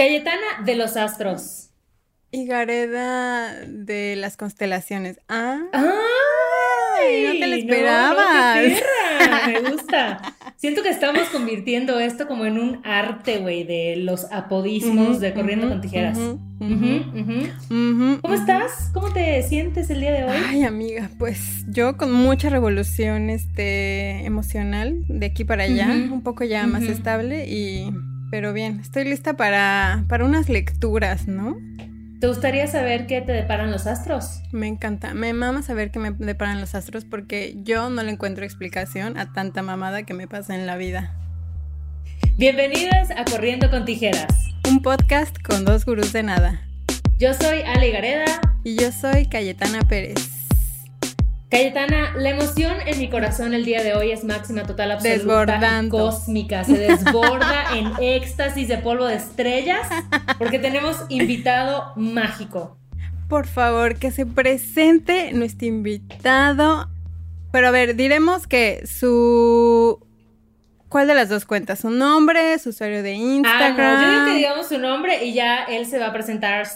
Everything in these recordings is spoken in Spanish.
Cayetana de los astros. Y Gareda de las constelaciones. Ah. ¡Ay! no te lo esperabas. me gusta. Siento que estamos convirtiendo esto como en un arte, güey, de los apodismos de Corriendo con Tijeras. ¿Cómo estás? ¿Cómo te sientes el día de hoy? Ay, amiga, pues yo con mucha revolución este, emocional de aquí para allá, un poco ya más estable y pero bien, estoy lista para, para unas lecturas, ¿no? ¿Te gustaría saber qué te deparan los astros? Me encanta, me mama saber que me deparan los astros porque yo no le encuentro explicación a tanta mamada que me pasa en la vida. Bienvenidas a Corriendo con Tijeras. Un podcast con dos gurús de nada. Yo soy Ale Gareda. Y yo soy Cayetana Pérez. Cayetana, la emoción en mi corazón el día de hoy es máxima, total, absoluta, Desbordando. cósmica. Se desborda en éxtasis de polvo de estrellas porque tenemos invitado mágico. Por favor, que se presente nuestro invitado. Pero a ver, diremos que su... ¿Cuál de las dos cuentas? ¿Su nombre? ¿Su usuario de Ah, Instagram? no, yo digo que digamos su nombre y ya él se va a presentar,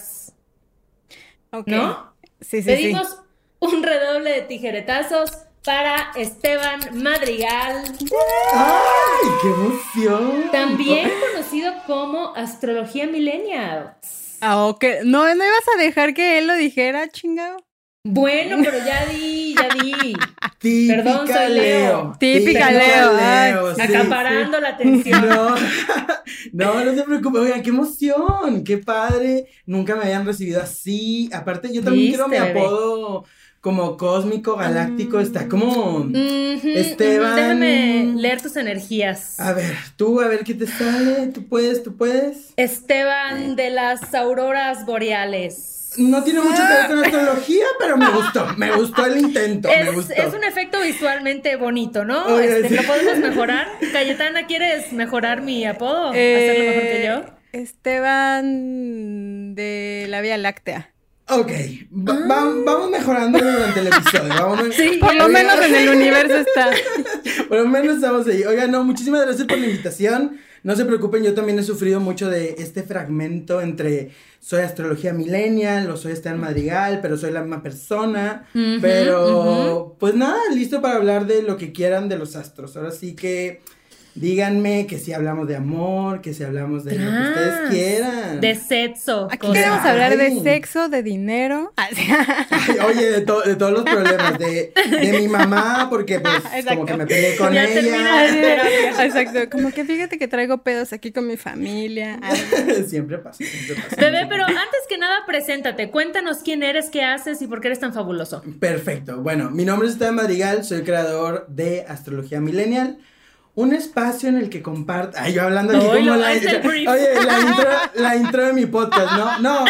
Ok. ¿no? Sí, sí, Pedimos un redoble de tijeretazos para Esteban Madrigal, ¡Ay, qué emoción! también conocido como Astrología Millennial. Ah, ok. No, no ibas a dejar que él lo dijera, chingado. Bueno, pero ya di, ya di. Típica Perdón, soy Leo. Típica Leo, sí, Acaparando sí. la atención. No, no, no se preocupe. Oigan, qué emoción, qué padre. Nunca me habían recibido así. Aparte, yo también quiero mi bebé. apodo como cósmico, galáctico. Está como. Ujú, Esteban. Déjame leer tus energías. A ver, tú, a ver qué te sale. Tú puedes, tú puedes. Esteban de las auroras boreales. No tiene mucho que ver con astrología, pero me gustó. Me gustó el intento. me Es, gustó. es un efecto visualmente bonito, ¿no? Oye, Este, sí. ¿Lo podemos mejorar? Cayetana, ¿quieres mejorar mi apodo? Eh, ¿Hacerlo mejor que yo? Esteban de la Vía Láctea. Ok, va- va- vamos mejorando durante el episodio. Vamos Ah. Sí, Por lo menos en el universo está. Por lo menos estamos ahí. Oigan, no, muchísimas gracias por la invitación. No se preocupen, yo también he sufrido mucho de este fragmento entre soy astrología millennial o soy Esteban Madrigal, pero soy la misma persona. Pero, pues nada, listo para hablar de lo que quieran de los astros. Ahora sí que díganme que si hablamos de amor, que si hablamos de lo que ustedes quieran. De sexo. Aquí cosas. queremos hablar de sexo, de dinero. Ah. Ay, Oye, de, to- de todos los problemas, de, de mi mamá, porque pues Exacto. como que me peleé con Ya ella. Exacto, como que fíjate que traigo pedos aquí con mi familia. Ay, siempre pasa, siempre pasa. Bebé, pero antes que nada, preséntate. Cuéntanos quién eres, qué haces y por qué eres tan fabuloso. Perfecto. Bueno, mi nombre es Esteban Madrigal, soy creador de Astrología Millennial. Un espacio en el que comparto. Ay, yo hablando aquí Oilo, como la. Oye, la intro, la intro de mi podcast, ¿no? No.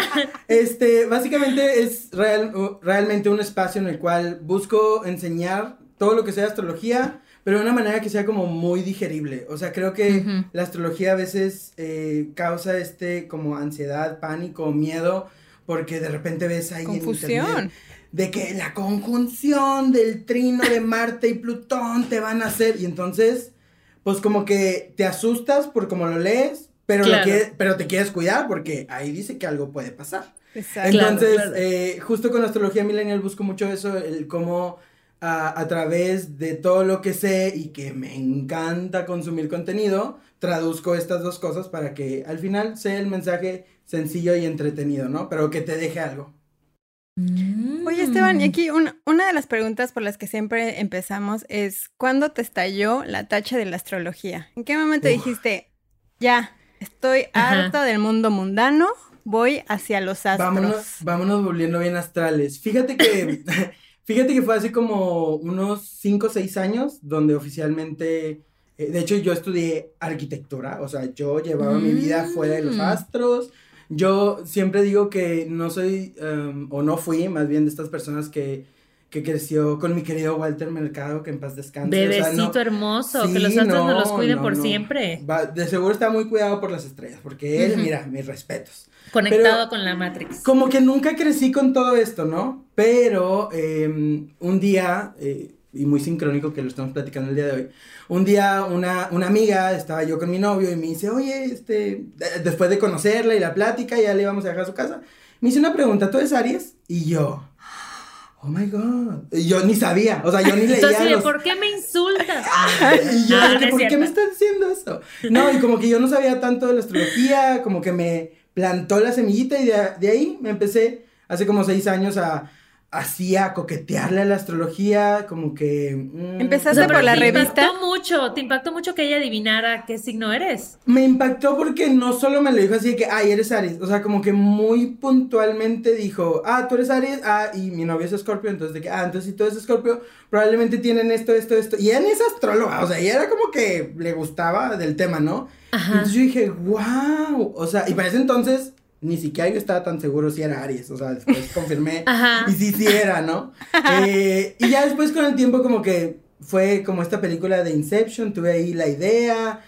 Este, básicamente es real- realmente un espacio en el cual busco enseñar todo lo que sea astrología, pero de una manera que sea como muy digerible. O sea, creo que la astrología a veces eh, causa este como ansiedad, pánico, miedo, porque de repente ves ahí en internet Confusión. de que la conjunción del trino de Marte y Plutón te van a hacer y entonces pues como que te asustas por como lo lees, pero lo quieres- pero te quieres cuidar porque ahí dice que algo puede pasar. Exacto. Claro, Entonces, claro. eh, justo con astrología millennial busco mucho eso, el cómo a, a través de todo lo que sé y que me encanta consumir contenido, traduzco estas dos cosas para que al final sea el mensaje sencillo y entretenido, ¿no? Pero que te deje algo. Oye, Esteban, y aquí una, una de las preguntas por las que siempre empezamos es, ¿cuándo te estalló la tacha de la astrología? ¿En qué momento Uf. dijiste, ya, estoy harta del mundo mundano, voy hacia los astros? Vámonos, vámonos volviendo bien astrales. Fíjate que, fíjate que fue hace como unos 5 o 6 años donde oficialmente, eh, de hecho yo estudié arquitectura, o sea, yo llevaba mi vida fuera de los Mm. astros. Yo siempre digo que no soy, em, o no fui, más bien de estas personas que, que creció con mi querido Walter Mercado, que en paz descanse. o sea, Bebecito no- hermoso, que los astros no, los cuiden no, por siempre. Va- de seguro está muy cuidado por las estrellas, porque él, mira, mis respetos. Conectado Pero- con la Matrix. Como que nunca crecí con todo esto, ¿no? Pero eh, un día eh, y muy sincrónico que lo estamos platicando el día de hoy. Un día una, una amiga, estaba yo con mi novio y me dice, oye, este, después de conocerla y la plática, ya le íbamos a dejar a su casa, me hice una pregunta, ¿tú eres Aries? Y yo, oh my god, yo ni sabía, o sea, yo ni leía Entonces, los... ¿por qué me insultas? Y yo, no es ¿por qué me estás diciendo eso? No, y como que yo no sabía tanto de la astrología, como que me plantó la semillita y de, de ahí me empecé hace como seis años a así a coquetearle a la astrología, como que... mm, Empezaste O sea, por la te revista. impactó mucho, te impactó mucho que ella adivinara qué signo eres. Me impactó porque no solo me lo dijo así de que, ay, eres Aries, o sea, como que muy puntualmente dijo, ah, tú eres Aries, ah, y mi novio es Escorpio, entonces de que, ah, entonces si tú eres Escorpio, probablemente tienen esto, esto, esto, y ella ni es astróloga, o sea, ella era como que le gustaba del tema, ¿no? Ajá. Entonces yo dije, wow, o sea, y para ese entonces ni siquiera yo estaba tan seguro si era Aries, o sea, después confirmé Ajá. y sí, sí era, ¿no? Eh, y ya después con el tiempo como que fue como esta película de Inception, tuve ahí la idea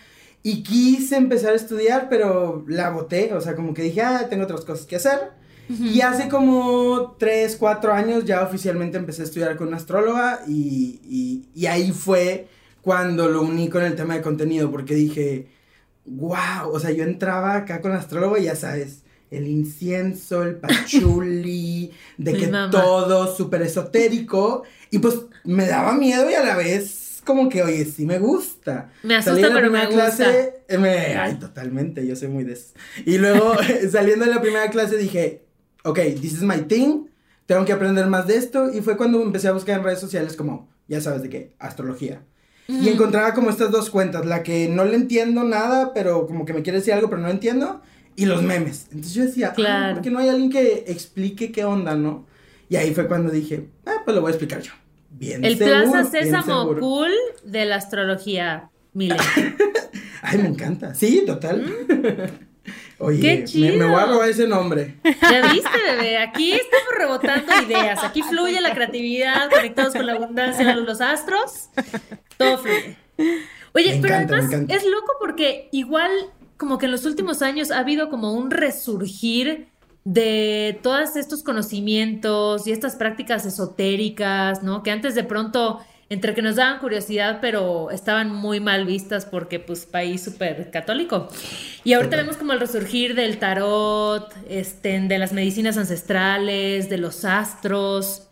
y quise empezar a estudiar, pero la boté, o sea, como que dije, ah, tengo otras cosas que hacer. Y hace como 3, 4 años ya oficialmente empecé a estudiar con una astróloga y, y, y ahí fue cuando lo uní con el tema de contenido, porque dije, wow, o sea, yo entraba acá con la astróloga y ya sabes, el incienso, el pachuli, de Mi que todo súper esotérico, y pues me daba miedo y a la vez como que, oye, sí me gusta. Me Salí asusta, de la pero me primera gusta. clase, eh, me- ay, totalmente, yo soy muy de eso. Y luego, saliendo de la primera clase, dije, ok, this is my thing, tengo que aprender más de esto. Y fue cuando empecé a buscar en redes sociales como, ya sabes de qué, astrología. Y encontraba como estas dos cuentas, la que no le entiendo nada, pero como que me quiere decir algo, pero no entiendo, y los memes. Entonces yo decía, Claro. ¿por qué no hay alguien que explique qué onda, no? Y ahí fue cuando dije, ah, pues lo voy a explicar yo. Bien El seguro, Plaza Sésamo cool de la astrología milenio. Ay, me encanta. Sí, total. Oye, Mm. ¡Qué me, chido! me voy a robar ese nombre. Ya viste, bebé, aquí estamos rebotando ideas, aquí fluye la creatividad, conectados con la abundancia de los astros, todo fluye. Oye, Me pero encanta, me además es loco porque igual como que en los últimos años ha habido como un resurgir de todos estos conocimientos y estas prácticas esotéricas, ¿no? Que antes de pronto entre que nos daban curiosidad, pero estaban muy mal vistas porque pues país súper católico. Y ahorita vemos como el resurgir del tarot, este, de las medicinas ancestrales, de los astros.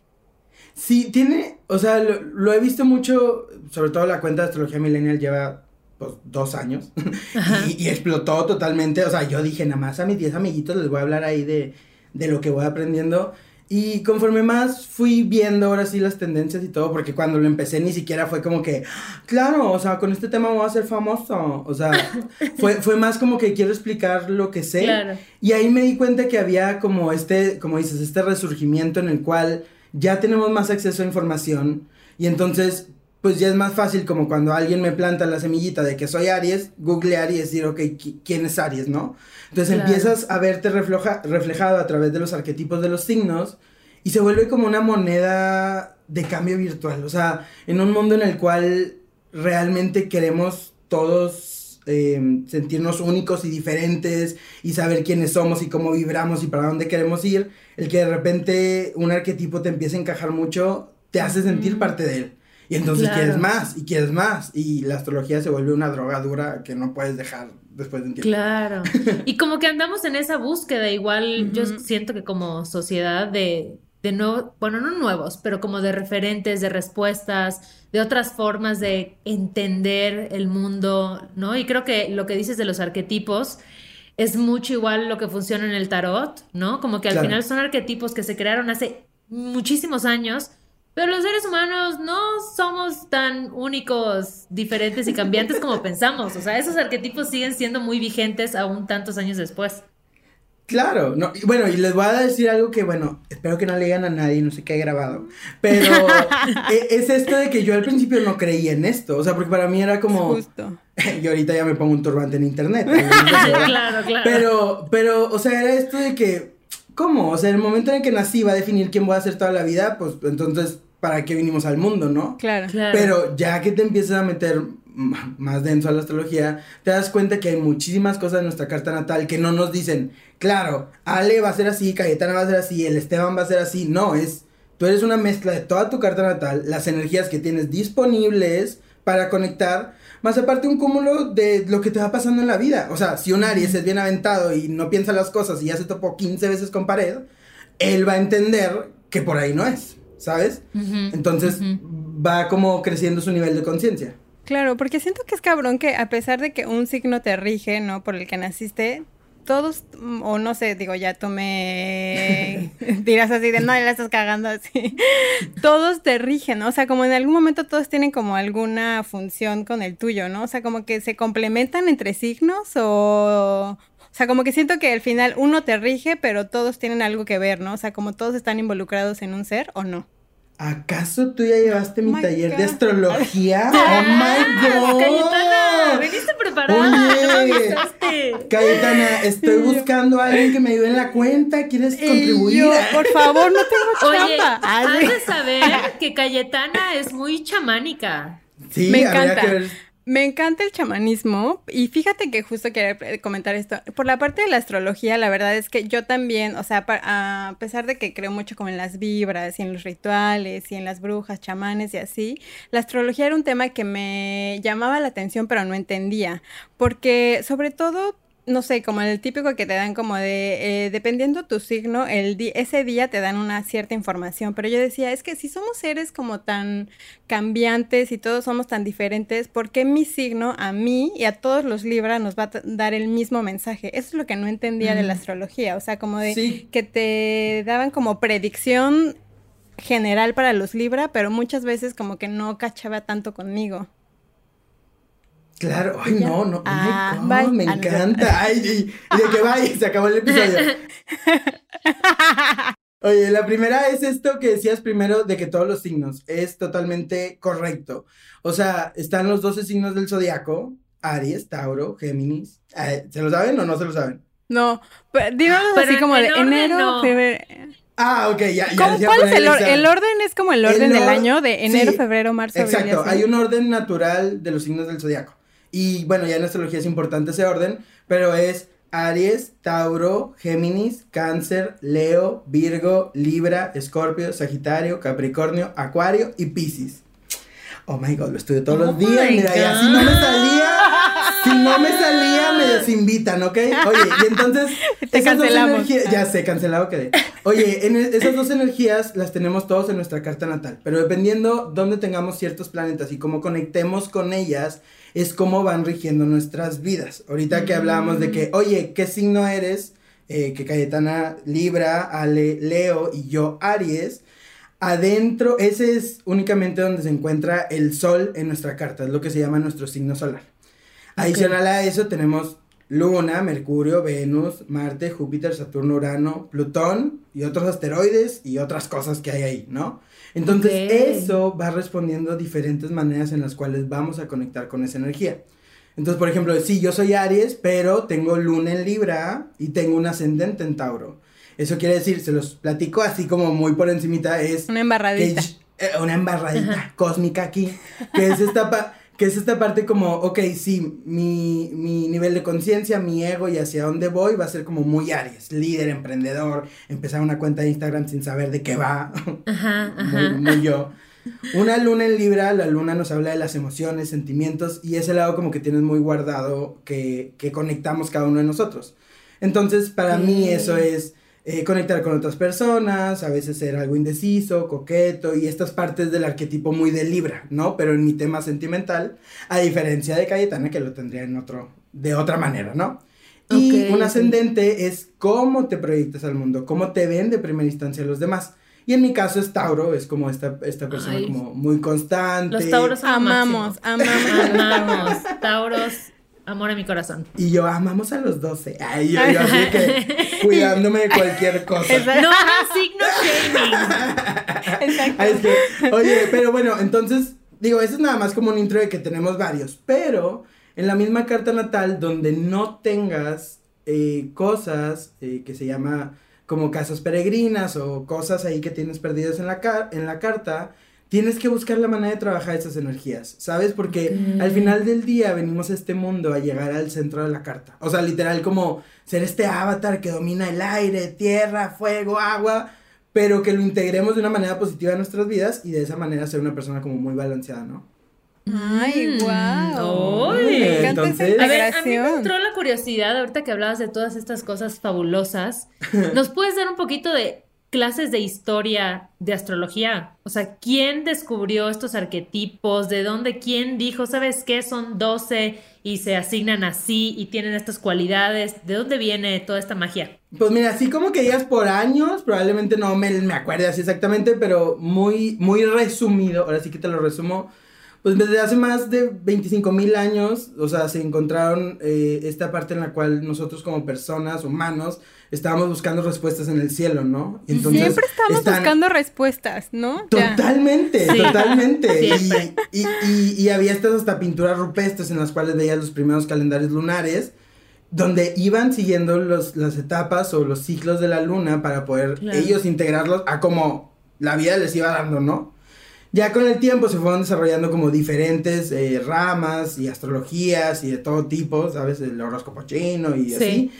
Sí, tiene, o sea, lo, lo he visto mucho, sobre todo la cuenta de Astrología Millennial lleva pues, dos años. Y, y explotó totalmente, o sea, yo dije, nada más a mis 10 amiguitos les voy a hablar ahí de, de lo que voy aprendiendo y conforme más fui viendo ahora sí las tendencias y todo, porque cuando lo empecé ni siquiera fue como que, claro, o sea, con este tema voy a ser famoso, o sea, fue, fue más como que quiero explicar lo que sé. Claro. Y ahí me di cuenta que había como este, como dices, este resurgimiento en el cual ya tenemos más acceso a información. Y entonces pues ya es más fácil como cuando alguien me planta la semillita de que soy Aries, googlear y decir, ok, qui- ¿quién es Aries, no? Entonces Claro. empiezas a verte refleja- reflejado a través de los arquetipos de los signos y se vuelve como una moneda de cambio virtual, o sea, en un mundo en el cual realmente queremos todos eh, sentirnos únicos y diferentes y saber quiénes somos y cómo vibramos y para dónde queremos ir, el que de repente un arquetipo te empiece a encajar mucho, te hace sentir parte de él. Y entonces Claro. quieres más y quieres más y la astrología se vuelve una droga dura que no puedes dejar después de un tiempo. Claro. Y como que andamos en esa búsqueda, igual yo siento que como sociedad de, de nuevos, bueno, no nuevos, pero como de referentes, de respuestas, de otras formas de entender el mundo, ¿no? Y creo que lo que dices de los arquetipos es mucho igual lo que funciona en el tarot, ¿no? Como que al Claro. final son arquetipos que se crearon hace muchísimos años. Pero los seres humanos no somos tan únicos, diferentes y cambiantes como pensamos. O sea, esos arquetipos siguen siendo muy vigentes aún tantos años después. Claro, no, y bueno, y les voy a decir algo que, bueno, espero que no le digan a nadie, no sé qué he grabado, pero e- es esto de que yo al principio no creía en esto, o sea, porque para mí era como, Justo. y ahorita ya me pongo un turbante en internet, claro, claro. pero, pero, o sea, era esto de que, ¿cómo? O sea, el momento en el que nací va a definir quién voy a ser toda la vida, pues entonces, ¿para qué vinimos al mundo, no? Claro. Claro. Pero ya que te empiezas a meter más denso a la astrología, te das cuenta que hay muchísimas cosas en nuestra carta natal que no nos dicen, claro, Ale va a ser así, Cayetana va a ser así, el Esteban va a ser así. No, es Tú eres una mezcla de toda tu carta natal, las energías que tienes disponibles para conectar, más aparte un cúmulo de lo que te va pasando en la vida. O sea, si un Aries es bien aventado y no piensa las cosas y ya se topó 15 veces con pared, él va a entender que por ahí no es, ¿sabes? Entonces va como creciendo su nivel de conciencia. Claro, porque siento que es cabrón que a pesar de que un signo te rige, ¿no? Por el que naciste, todos, o no sé, digo, ya tú me dirás así de, no, ya la estás cagando así. todos te rigen, ¿no? O sea, como en algún momento todos tienen como alguna función con el tuyo, ¿no? O sea, como que se complementan entre signos o... O sea, como que siento que al final uno te rige, pero todos tienen algo que ver, ¿no? O sea, como todos están involucrados en un ser o no. ¿Acaso tú ya llevaste mi Oh taller de astrología? ¡Oh, my God! Cayetana, veniste preparada. Oye. no me avisaste. Cayetana, estoy buscando a alguien que me ayude en la cuenta. ¿Quieres Y contribuir? yo, por favor, no tengo Oye, chamba. has de saber que Cayetana es muy chamánica. Sí, Me encanta. que ver. Me encanta el chamanismo y fíjate que justo quería eh, comentar esto. Por la parte de la astrología, la verdad es que yo también, o sea, a pesar de que creo mucho como en las vibras y en los rituales y en las brujas, chamanes y así, la astrología era un tema que me llamaba la atención pero no entendía, porque sobre todo... No sé, como el típico que te dan como de, eh, dependiendo tu signo, el di- ese día te dan una cierta información, pero yo decía, es que si somos seres como tan cambiantes y todos somos tan diferentes, ¿por qué mi signo a mí y a todos los Libra nos va a dar el mismo mensaje? Eso es lo que no entendía de la astrología, o sea, como de Sí. que te daban como predicción general para los Libra, pero muchas veces como que no cachaba tanto conmigo. Claro, ay, Ya. no, no, oh Ah, God, me Ah, encanta. Ay, y, y de que vaya, se acabó el episodio. Oye, la primera es esto que decías primero de que todos los signos es totalmente correcto. O sea, están los 12 signos del zodiaco, Aries, Tauro, Géminis. Eh, ¿Se lo saben o no se lo saben? No, pero díganos Pero así en- como de en enero, no. febrero. Ah, ok, ya, ya ¿Cómo- ¿Cuál es el orden? El orden es como el orden El del año de enero, sí, febrero, marzo, Exacto, hay un orden natural de los signos del zodiaco. Y bueno, ya en astrología es importante ese orden, pero es Aries, Tauro, Géminis, Cáncer, Leo, Virgo, Libra, Escorpio, Sagitario, Capricornio, Acuario y Piscis. Oh my god, lo estudio todos Oh los días. my Mira, y así no me salía. Si no me salía, me desinvitan, ¿ok? Oye, y entonces. Te cancelamos. energías- ya sé, cancelado quedé. Oye, en e- esas dos energías las tenemos todos en nuestra carta natal. Pero dependiendo dónde tengamos ciertos planetas y cómo conectemos con ellas, es cómo van rigiendo nuestras vidas. Ahorita que hablábamos de que, oye, ¿qué signo eres? Eh, que Cayetana Libra, Ale Leo y yo Aries. Adentro, ese es únicamente donde se encuentra el sol en nuestra carta, es lo que se llama nuestro signo solar. Adicional a eso tenemos Luna, Mercurio, Venus, Marte, Júpiter, Saturno, Urano, Plutón y otros asteroides y otras cosas que hay ahí, ¿no? Entonces eso va respondiendo a diferentes maneras en las cuales vamos a conectar con esa energía. Entonces, por ejemplo, sí, yo soy Aries, pero tengo Luna en Libra y tengo un ascendente en Tauro. Eso quiere decir, se los platico así como muy por encimita, es Una que embarradita. sh- eh, una embarradita cósmica aquí, que es esta que es esta parte como, ok, sí, mi, mi nivel de conciencia, mi ego y hacia dónde voy va a ser como muy Aries, líder, emprendedor, empezar una cuenta de Instagram sin saber de qué va, Ajá, muy, ajá. muy yo. Una luna en Libra, la luna nos habla de las emociones, sentimientos y ese lado como que tienes muy guardado que, que conectamos cada uno de nosotros. Entonces, para mí eso es eh, conectar con otras personas, a veces ser algo indeciso, coqueto y estas partes del arquetipo muy de Libra, ¿no? Pero en mi tema sentimental, a diferencia de Cayetana que lo tendría en otro, de otra manera, ¿no? Y Ok, un ascendente es cómo te proyectas al mundo, cómo te ven de primera instancia los demás. Y en mi caso es Tauro, es como esta, esta persona Ay. como muy constante. Los tauros Amamos, máximo. amamos. Amamos. Tauros, amor en mi corazón. Y yo amamos a los 12. Ay, yo, yo así que cuidándome de cualquier cosa. Exacto. No signo shaming. Exacto. Ay, es que, oye, pero bueno, entonces, digo, eso es nada más como un intro de que tenemos varios, pero en la misma carta natal donde no tengas eh, cosas eh, que se llama como casas peregrinas o cosas ahí que tienes perdidas en la, car- en la carta, tienes que buscar la manera de trabajar esas energías, ¿sabes? Porque al final del día venimos a este mundo a llegar al centro de la carta. O sea, literal como ser este avatar que domina el aire, tierra, fuego, agua, pero que lo integremos de una manera positiva en nuestras vidas y de esa manera ser una persona como muy balanceada, ¿no? Ay, wow. Mm. Me encanta Entonces- esa A ver, a mí me entró la curiosidad, ahorita que hablabas de todas estas cosas fabulosas, ¿nos puedes dar un poquito de clases de historia de astrología? O sea, ¿quién descubrió estos arquetipos? ¿De dónde? ¿Quién dijo, sabes qué? Son 12 y se asignan así y tienen estas cualidades. ¿De dónde viene toda esta magia? Pues mira, así como que digas por años, probablemente no me, me acuerde así exactamente, pero muy, muy resumido, ahora sí que te lo resumo. Pues desde hace más de 25 mil años, o sea, se encontraron eh, esta parte en la cual nosotros como personas, humanos, estábamos buscando respuestas en el cielo, ¿no? Entonces, Siempre estamos están- buscando respuestas, ¿no? Ya. Totalmente, Sí, totalmente. Y, y, y, y había estas hasta pinturas rupestres en las cuales veías los primeros calendarios lunares, donde iban siguiendo los, las etapas o los ciclos de la luna para poder Claro. ellos integrarlos a como la vida les iba dando, ¿no? Ya con el tiempo se fueron desarrollando como diferentes eh, ramas y astrologías y de todo tipo, ¿sabes? El horóscopo chino y Sí. así.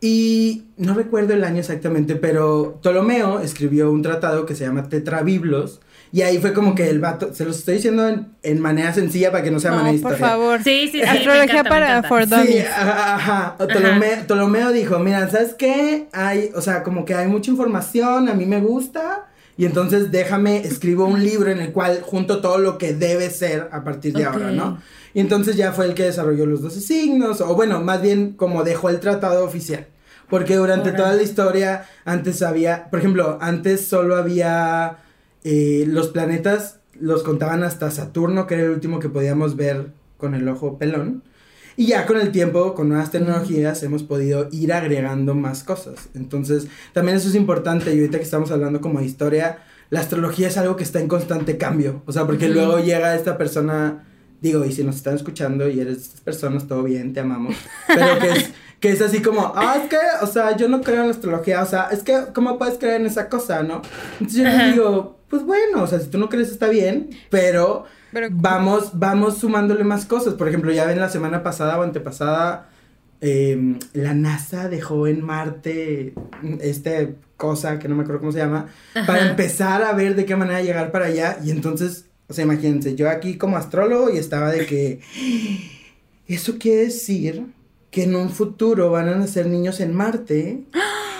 Y no recuerdo el año exactamente, pero Ptolomeo escribió un tratado que se llama Tetrabiblos. Y ahí fue como que el vato, se los estoy diciendo en, en manera sencilla para que no sea No, manera por historia. favor. Sí, sí, Astrología encanta, para for Sí, ajá, ajá. Ptolomeo, Ptolomeo dijo, mira, ¿sabes qué? Hay, o sea, como que hay mucha información, a mí me gusta, y entonces déjame, escribo un libro en el cual junto todo lo que debe ser a partir de ahora, ¿no? Y entonces ya fue el que desarrolló los 12 signos, o bueno, más bien como dejó el tratado oficial. Porque durante toda la historia, antes había, por ejemplo, antes solo había eh, los planetas, los contaban hasta Saturno, que era el último que podíamos ver con el ojo pelón. Y ya con el tiempo, con nuevas tecnologías, hemos podido ir agregando más cosas. Entonces, también eso es importante. Y ahorita que estamos hablando como de historia, la astrología es algo que está en constante cambio. O sea, porque luego llega esta persona, digo, y si nos están escuchando y eres de estas personas, todo bien, te amamos. Pero que es, que es así como, ah, es que, o sea, yo no creo en la astrología. O sea, es que, ¿cómo puedes creer en esa cosa, no? Entonces yo les digo, pues bueno, o sea, si tú no crees está bien, pero Pero vamos, vamos sumándole más cosas. Por ejemplo, ya ven la semana pasada o antepasada, eh, la NASA dejó en Marte este cosa que no me acuerdo cómo se llama, para empezar a ver de qué manera llegar para allá. Y entonces, o sea, imagínense, yo aquí como astrólogo y estaba de que eso quiere decir que en un futuro van a nacer niños en Marte.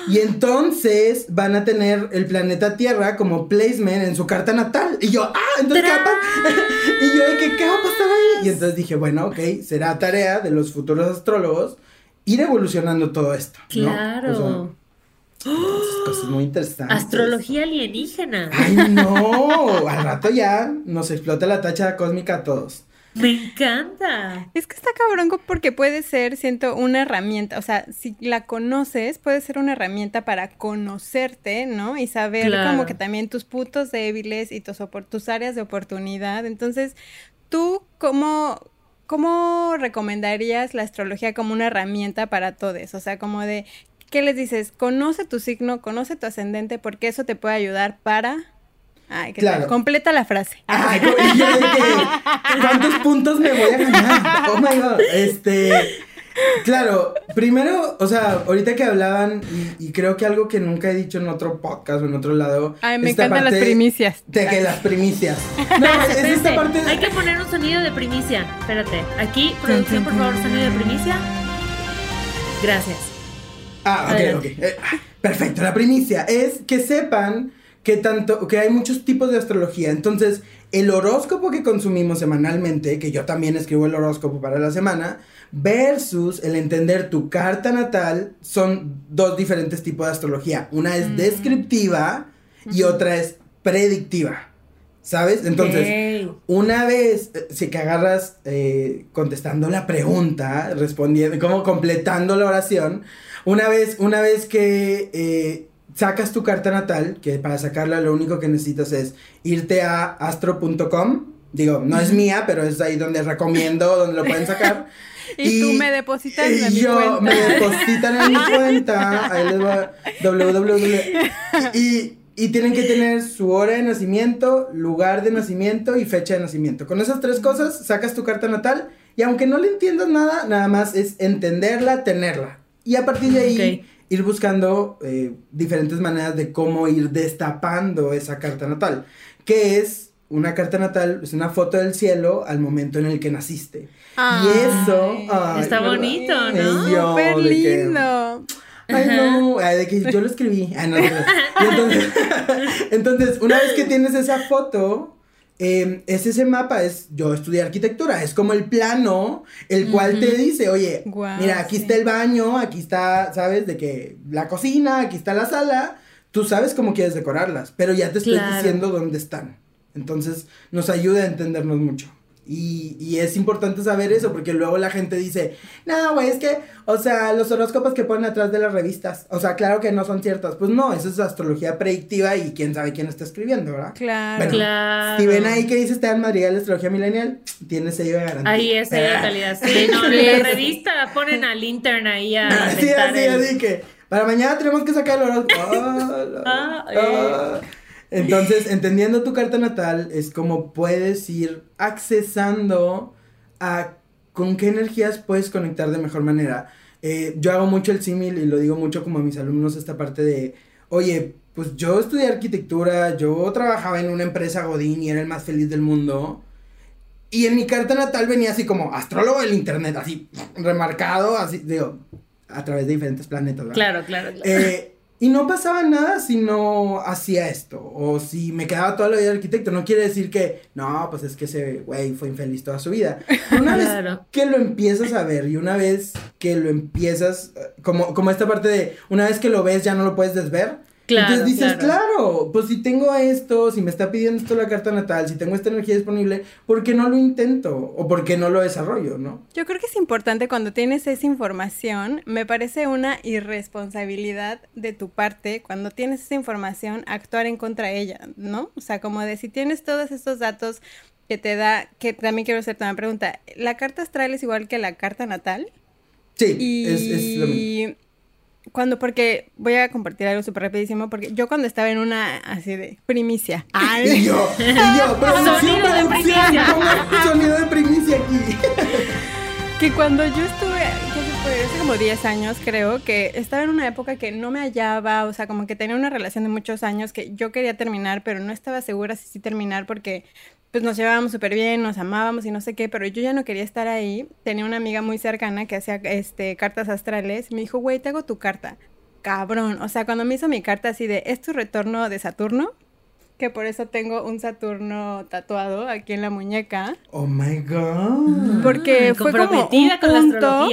Y entonces van a tener el planeta Tierra como placement en su carta natal. Y yo, ah, entonces ¿qué va a? Y yo de que, ¿qué va a pasar ahí? Y entonces dije, bueno, ok, será tarea de los futuros astrólogos ir evolucionando todo esto. ¿no? Claro. O sea, cosas muy interesantes. Astrología alienígena. Ay, no, al rato ya nos explota la tacha cósmica a todos. Me encanta. Es que está cabrón porque puede ser, siento, una herramienta, o sea, si la conoces, puede ser una herramienta para conocerte, ¿no? Y saber Claro. como que también tus puntos débiles y tus, tus áreas de oportunidad. Entonces, ¿tú cómo, cómo recomendarías la astrología como una herramienta para todos? O sea, como de, ¿qué les dices? Conoce tu signo, conoce tu ascendente, porque eso te puede ayudar para... Ay, ¿qué tal? Claro. Completa la frase. Ay, y yo que, ¿cuántos puntos me voy a ganar? Oh my god. Este. Claro, primero, o sea, ahorita que hablaban, y, y creo que algo que nunca he dicho en otro podcast o en otro lado. Ay, me encantan las primicias. De que las primicias. No, es esta parte. Hay que poner un sonido de primicia. Espérate. Aquí, producción, por favor, sonido de primicia. Gracias. Ah, ok, Adelante. ok. Eh, ah, perfecto, la primicia es que sepan que tanto, que hay muchos tipos de astrología. Entonces, el horóscopo que consumimos semanalmente, que yo también escribo el horóscopo para la semana, versus el entender tu carta natal, son dos diferentes tipos de astrología. Una es Mm. descriptiva y otra es predictiva. ¿Sabes? Entonces, una vez, eh, si que agarras eh, contestando la pregunta, respondiendo, como completando la oración, una vez, una vez que eh, sacas tu carta natal, que para sacarla lo único que necesitas es irte a astro.com, digo, no es mía, pero es ahí donde recomiendo, donde lo pueden sacar. Y, tú me depositas en mi yo cuenta. me depositan en mi cuenta. Ahí les va. www. Y, y tienen que tener su hora de nacimiento, lugar de nacimiento y fecha de nacimiento. Con esas tres cosas sacas tu carta natal y aunque no le entiendas nada, nada más es entenderla, tenerla. Y a partir de ahí Ok. Ir buscando eh, diferentes maneras de cómo ir destapando esa carta natal, que es una carta natal, es una foto del cielo al momento en el que naciste. y eso... está bonito, ¿no? Súper lindo. Ay, no, de que yo lo escribí. entonces, entonces, una vez que tienes esa foto, eh, es ese mapa, es yo estudié arquitectura, es como el plano, el cual te dice, oye, mira, aquí está el baño, aquí está, ¿sabes? De que la cocina, aquí está la sala, tú sabes cómo quieres decorarlas, pero ya te estoy diciendo dónde están. Entonces, nos ayuda a entendernos mucho. Y, y, es importante saber eso porque luego la gente dice, no, güey, es que, o sea, los horóscopos que ponen atrás de las revistas, o sea, claro que no son ciertos. Pues no, eso es astrología predictiva y quién sabe quién está escribiendo, ¿verdad? Claro. claro. Si ven ahí que dice Esteban Madrigal, astrología millennial, tiene sello de garantía. Ahí es sello de calidad. Sí, no, en la revista ponen al intern ahí a. sí, así, así que, para mañana tenemos que sacar el horóscopo. ah, ah. Entonces, entendiendo tu carta natal, es como puedes ir accesando a con qué energías puedes conectar de mejor manera. Eh, yo hago mucho el símil y lo digo mucho como a mis alumnos esta parte de, oye, pues yo estudié arquitectura, yo trabajaba en una empresa Godín y era el más feliz del mundo. Y en mi carta natal venía así como astrólogo del internet, así remarcado, así, digo, a través de diferentes planetas, ¿verdad? Claro, claro, claro. Eh, y no pasaba nada si no hacía esto. O si me quedaba toda la vida de arquitecto. No quiere decir que, no, pues es que ese güey fue infeliz toda su vida. una vez que lo empiezas a ver y una vez que lo empiezas, como, como esta parte de, una vez que lo ves ya no lo puedes desver. Entonces dices, claro. pues si tengo esto, si me está pidiendo esto la carta natal, si tengo esta energía disponible, ¿por qué no lo intento? ¿O por qué no lo desarrollo, no? Yo creo que es importante cuando tienes esa información, me parece una irresponsabilidad de tu parte, cuando tienes esa información, actuar en contra de ella, ¿no? O sea, como de si tienes todos estos datos que te da, que también quiero hacerte una pregunta, ¿la carta astral es igual que la carta natal? Sí, es, es lo mismo cuando, porque voy a compartir algo súper rapidísimo, porque yo cuando estaba en una así de primicia. Ay. Y yo, y yo, sonido de primicia. sonido de primicia aquí. que cuando yo estuve, como 10 años creo, que estaba en una época que no me hallaba, o sea, como que tenía una relación de muchos años que yo quería terminar, pero no estaba segura si sí terminar porque pues nos llevábamos súper bien, nos amábamos y no sé qué, pero yo ya no quería estar ahí. Tenía una amiga muy cercana que hacía este, cartas astrales. Me dijo, güey, te hago tu carta. Cabrón. O sea, cuando me hizo mi carta así de, ¿es tu retorno de Saturno? Que por eso tengo un Saturno tatuado aquí en la muñeca. Oh my God. Porque mm, fue como un punto,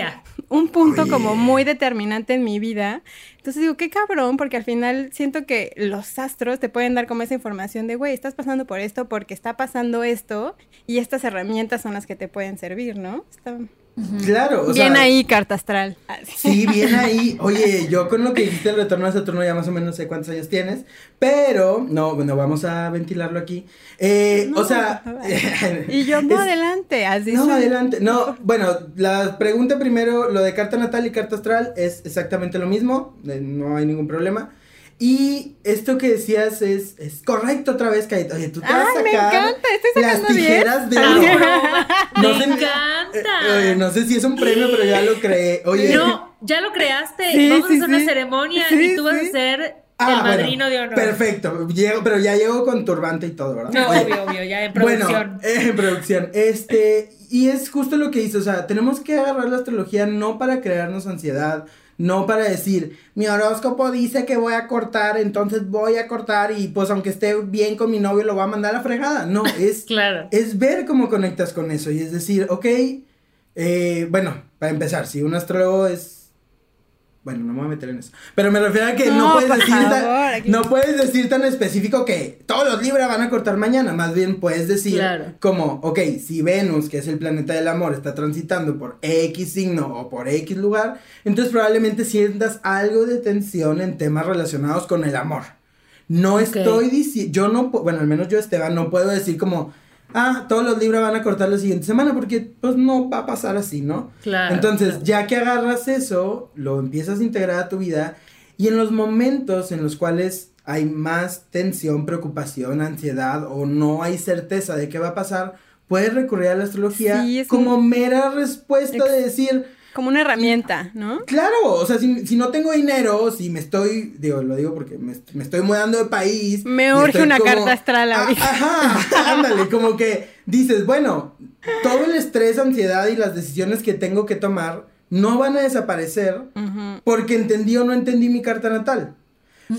un punto como muy determinante en mi vida. Entonces digo, qué cabrón, porque al final siento que los astros te pueden dar como esa información de, güey, estás pasando por esto porque está pasando esto y estas herramientas son las que te pueden servir, ¿no? Está Claro, o Bien ahí, carta astral. Ah, sí, bien ahí. Oye, yo con lo que dijiste el retorno a Saturno ya más o menos sé cuántos años tienes, pero no, bueno, vamos a ventilarlo aquí. Eh, o sea, y yo no adelante, así. No, adelante. No, bueno, la pregunta primero, lo de carta natal y carta astral es exactamente lo mismo, eh, no hay ningún problema. Y esto que decías es, es correcto otra vez, Kaito. Oye, tú te vas a sacar me encanta, estoy las tijeras de No me encanta. Eh, no sé si es un premio, pero ya lo creé. Oye. No, ya lo creaste. Vamos a hacer una ceremonia y tú vas a ser ah, el madrino de honor. Perfecto. Llego, pero ya llego con turbante y todo, ¿verdad? No, obvio, obvio, ya en producción. Bueno, en producción. Este, y es justo lo que hice. O sea, tenemos que agarrar la astrología no para crearnos ansiedad no para decir, mi horóscopo dice que voy a cortar, entonces voy a cortar y pues aunque esté bien con mi novio lo va a mandar a la fregada. No, es, claro. es ver cómo conectas con eso y es decir, ok, eh, bueno, para empezar, si un astrólogo es bueno, no me voy a meter en eso. Pero me refiero a que no, puedes decir tan, no puedes decir tan específico que todos los libros van a cortar mañana. Más bien puedes decir como, ok, si Venus, que es el planeta del amor, está transitando por X signo o por X lugar, entonces probablemente sientas algo de tensión en temas relacionados con el amor. No estoy diciendo, yo no, bueno, al menos yo Esteban, no puedo decir como, ah, todos los libros van a cortar la siguiente semana porque pues no va a pasar así, ¿no? Claro. Entonces, ya que agarras eso, lo empiezas a integrar a tu vida y en los momentos en los cuales hay más tensión, preocupación, ansiedad o no hay certeza de qué va a pasar, puedes recurrir a la astrología como mera respuesta de decir, Como una herramienta, ¿no? Claro, o sea, si, si no tengo dinero, si me estoy, digo, lo digo porque me, me estoy mudando de país. Me urge una como- carta astral Ah, ahorita. Ajá, ándale, como que dices, bueno, todo el estrés, ansiedad y las decisiones que tengo que tomar no van a desaparecer porque entendí o no entendí mi carta natal.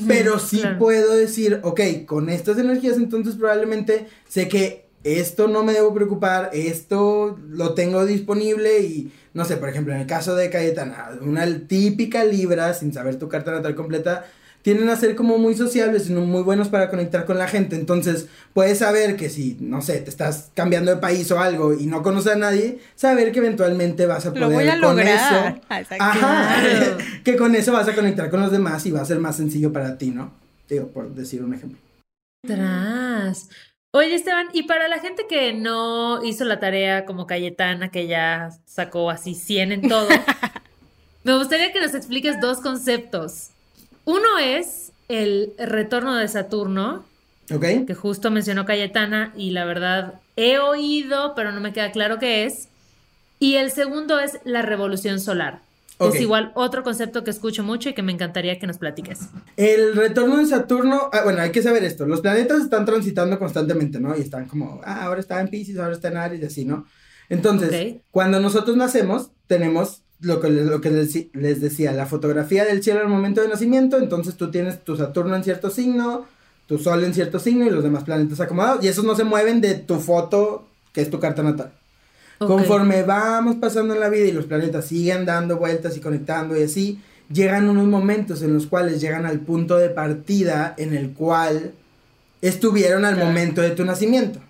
Pero sí claro. puedo decir, ok, con estas energías entonces probablemente sé que esto no me debo preocupar, esto lo tengo disponible y no sé, por ejemplo, en el caso de Cayetana, una típica Libra, sin saber tu carta natal completa, tienden a ser como muy sociables y muy buenos para conectar con la gente. Entonces, puedes saber que si, no sé, te estás cambiando de país o algo y no conoces a nadie, saber que eventualmente vas a poder Lo voy a con lograr. eso. Ah. Ajá. Que con eso vas a conectar con los demás y va a ser más sencillo para ti, ¿no? Digo, por decir un ejemplo. Tras. Oye, Esteban, y para la gente que no hizo la tarea como Cayetana, que ya sacó así 100 en todo, me gustaría que nos expliques dos conceptos. Uno es el retorno de Saturno, que justo mencionó Cayetana, y la verdad he oído, pero no me queda claro qué es. Y el segundo es la revolución solar. Que Ok. Es igual otro concepto que escucho mucho y que me encantaría que nos platiques. El retorno de Saturno, ah, bueno, hay que saber esto, los planetas están transitando constantemente, ¿no? Y están como, ah, ahora está en Pisces, ahora está en Aries y así, ¿no? Entonces, Ok. cuando nosotros nacemos, tenemos lo que, les- lo que les, les decía, la fotografía del cielo al momento de nacimiento, entonces tú tienes tu Saturno en cierto signo, tu Sol en cierto signo y los demás planetas acomodados, y esos no se mueven de tu foto, que es tu carta natal. Conforme vamos pasando en la vida y los planetas siguen dando vueltas y conectando y así, llegan unos momentos en los cuales llegan al punto de partida en el cual estuvieron al momento de tu nacimiento.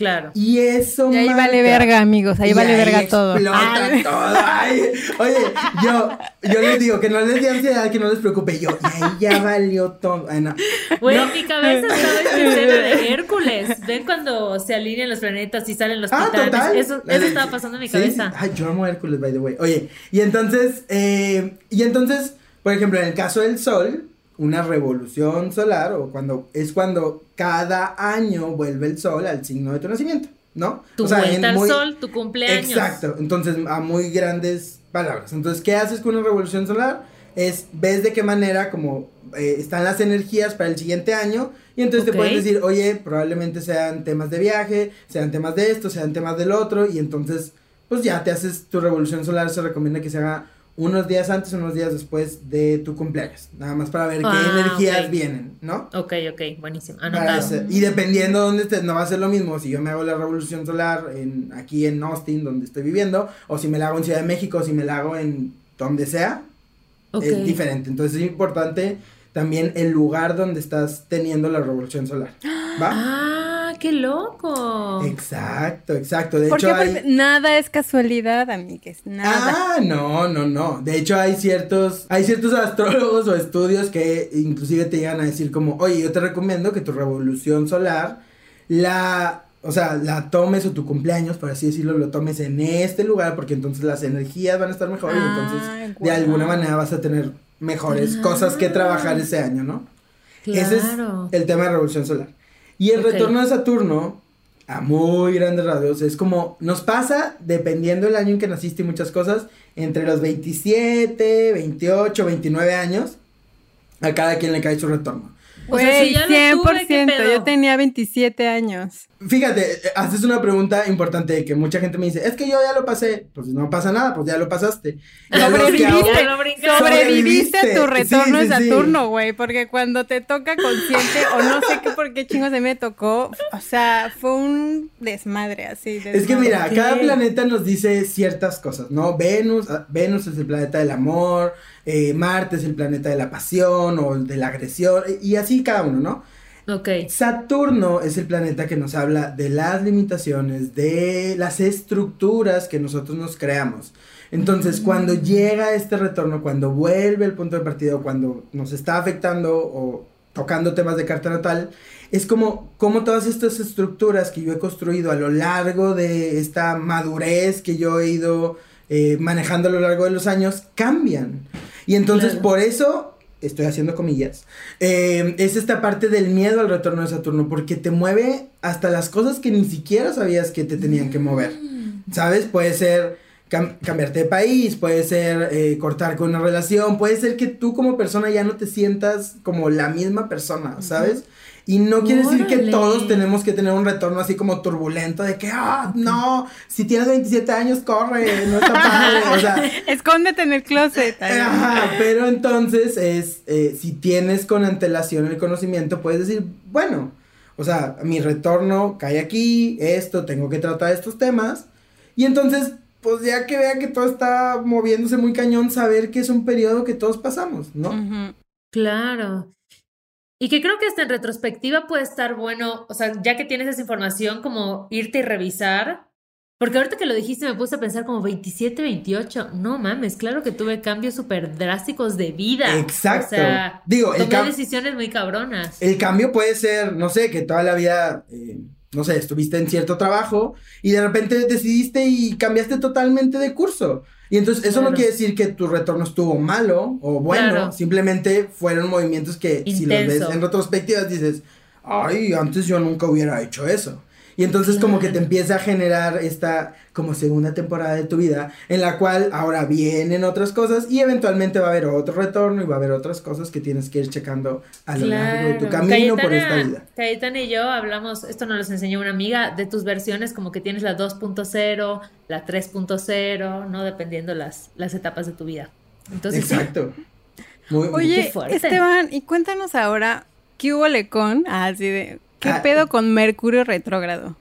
Claro. Y eso Y ahí marca- vale verga, amigos. Ahí y vale ahí verga todo. explota Ah. todo. Ay, oye, yo, yo les digo que no les dé ansiedad, que no les preocupe. Yo, y ahí ya valió todo. Ay, no. Güey, No. en mi cabeza estaba esta escena de Hércules. ¿Ven cuando se alinean los planetas y salen los Ah, titanes? total. Eso, eso estaba pasando en mi sí, cabeza. sí. Ay, yo amo Hércules, by the way. Oye, y entonces, eh, y entonces, por ejemplo, en el caso del Sol, una revolución solar, o cuando, es cuando cada año vuelve el Sol al signo de tu nacimiento, ¿no? Tu O sea, en vuelta al muy- sol, tu cumpleaños. Exacto, entonces a muy grandes palabras. Entonces, ¿qué haces con una revolución solar? Es, ves de qué manera como eh, están las energías para el siguiente año y entonces te pueden decir, oye, probablemente sean temas de viaje, sean temas de esto, sean temas del otro y entonces, pues ya te haces tu revolución solar, se recomienda que se haga unos días antes, unos días después de tu cumpleaños, nada más para ver qué Ah, energías ok. vienen, ¿no? Ok, ok, buenísimo. Anotado. hacer- y dependiendo de dónde estés, no va a ser lo mismo si yo me hago la revolución solar en, aquí en Austin, donde estoy viviendo, o si me la hago en Ciudad de México, o si me la hago en donde sea, Ok. es diferente. Entonces es importante también el lugar donde estás teniendo la revolución solar. ¿Va? Ah, qué loco. Exacto, exacto. De ¿Por hecho, hay... Nada es casualidad, amigues. Nada. Ah, no, no, no. De hecho, hay ciertos, hay ciertos astrólogos o estudios que inclusive te llegan a decir como, oye, yo te recomiendo que tu revolución solar la, o sea, la tomes o tu cumpleaños, por así decirlo, lo tomes en este lugar, porque entonces las energías van a estar mejores y entonces de alguna manera vas a tener mejores Claro. cosas que trabajar ese año, ¿no? Ese es Claro. el tema de revolución solar. Y el Ok. retorno de Saturno, a muy grandes rasgos, es como nos pasa, dependiendo del año en que naciste y muchas cosas, entre los 27, 28, 29 años, a cada quien le cae su retorno. O sea, si Güey, ya lo tuve, ¿qué 100%. pedo? Yo tenía 27 años. Fíjate, haces una pregunta importante que mucha gente me dice, es que yo ya lo pasé, pues no pasa nada, pues ya lo pasaste. A Sobreviviste, ahora- sobreviviste Sobreviviste. tu retorno Sí. Saturno, güey, porque cuando te toca consciente, o no sé qué por qué chingos se me tocó, o sea, fue un desmadre así. Es que mira, cada planeta nos dice ciertas cosas, ¿no? Venus, ah, Venus es el planeta del amor, eh, Marte es el planeta de la pasión o de la agresión, y así cada uno, ¿no? Ok. Saturno es el planeta que nos habla de las limitaciones, de las estructuras que nosotros nos creamos. Entonces, cuando llega este retorno, cuando vuelve el punto de partida, cuando nos está afectando o tocando temas de carta natal, es como, como todas estas estructuras que yo he construido a lo largo de esta madurez que yo he ido eh, manejando a lo largo de los años, cambian. Y entonces, Claro. por eso, estoy haciendo comillas, eh, es esta parte del miedo al retorno de Saturno, porque te mueve hasta las cosas que ni siquiera sabías que te tenían que mover. ¿Sabes? Puede ser cambiarte de país, puede ser eh, cortar con una relación, puede ser que tú como persona ya no te sientas como la misma persona, ¿sabes? Y no quiere decir que todos tenemos que tener un retorno así como turbulento de que, ah, no, si tienes 27 años, corre, no está padre. O sea, escóndete en el closet. Ajá, pero entonces es, eh, si tienes con antelación el conocimiento, puedes decir, bueno, o sea, mi retorno cae aquí, esto, tengo que tratar estos temas. Y entonces, pues ya que vea que todo está moviéndose muy cañón, saber que es un periodo que todos pasamos, ¿no? Claro. Y que creo que hasta en retrospectiva puede estar bueno, o sea, ya que tienes esa información, como irte y revisar. Porque ahorita que lo dijiste me puse a pensar como 27, 28. No mames, claro que tuve cambios súper drásticos de vida. Exacto. O sea, Digo, tomé decisiones muy cabronas. El cambio puede ser, no sé, que toda la vida... Eh, no sé, estuviste en cierto trabajo y de repente decidiste y cambiaste totalmente de curso. Y entonces eso no quiere decir que tu retorno estuvo malo o bueno, simplemente fueron movimientos que si los ves en retrospectiva dices, ay, antes yo nunca hubiera hecho eso. Y entonces como que te empieza a generar esta como segunda temporada de tu vida en la cual ahora vienen otras cosas y eventualmente va a haber otro retorno y va a haber otras cosas que tienes que ir checando a lo largo de tu camino por esta vida. Cayetana y yo hablamos, esto nos lo enseñó una amiga, de tus versiones como que tienes la 2.0, la 3.0, ¿no? Dependiendo las, las etapas de tu vida. Entonces, Exacto. Muy, Oye, Esteban, y cuéntanos ahora, ¿qué hubo lecón? Así de, ¿Qué ah, pedo con Mercurio retrógrado?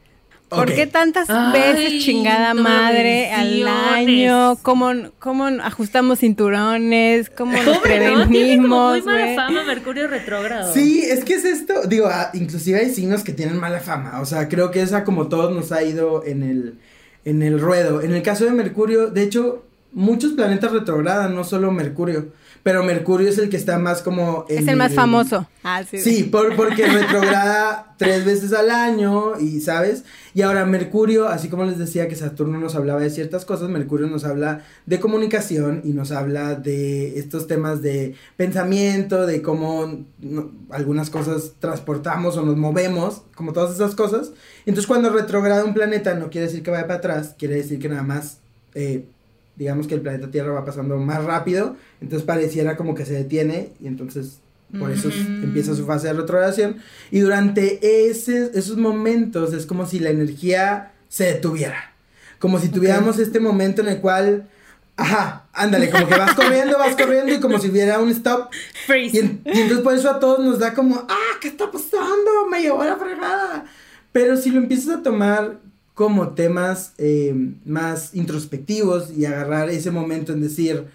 ¿Por qué tantas veces chingada madre al año? ¿Cómo, ¿Cómo, ajustamos cinturones? ¿Cómo nos prevenimos? muy mala fama Mercurio retrógrado. Sí, es que es esto. Digo, ah, inclusive hay signos que tienen mala fama. O sea, creo que esa como todos nos ha ido en el, en el ruedo. En el caso de Mercurio, de hecho, muchos planetas retrogradan, no solo Mercurio. Pero Mercurio es el que está más como... es el más famoso. Ah, sí. Sí, por, porque retrograda tres veces al año y, ¿sabes? Y ahora Mercurio, así como les decía que Saturno nos hablaba de ciertas cosas, Mercurio nos habla de comunicación y nos habla de estos temas de pensamiento, de cómo algunas cosas transportamos o nos movemos, como todas esas cosas. Entonces cuando retrograda un planeta no quiere decir que vaya para atrás, quiere decir que nada más... Eh, digamos que el planeta Tierra va pasando más rápido, entonces pareciera como que se detiene y entonces por eso empieza su fase de retrogradación y durante ese, esos momentos es como si la energía se detuviera, como si tuviéramos este momento en el cual, ajá, ándale, como que vas corriendo, vas corriendo y como si hubiera un stop. Y, y, entonces por eso a todos nos da como, ah, ¿qué está pasando? Me llevó la fregada. Pero si lo empiezas a tomar como temas eh, más introspectivos y agarrar ese momento en decir,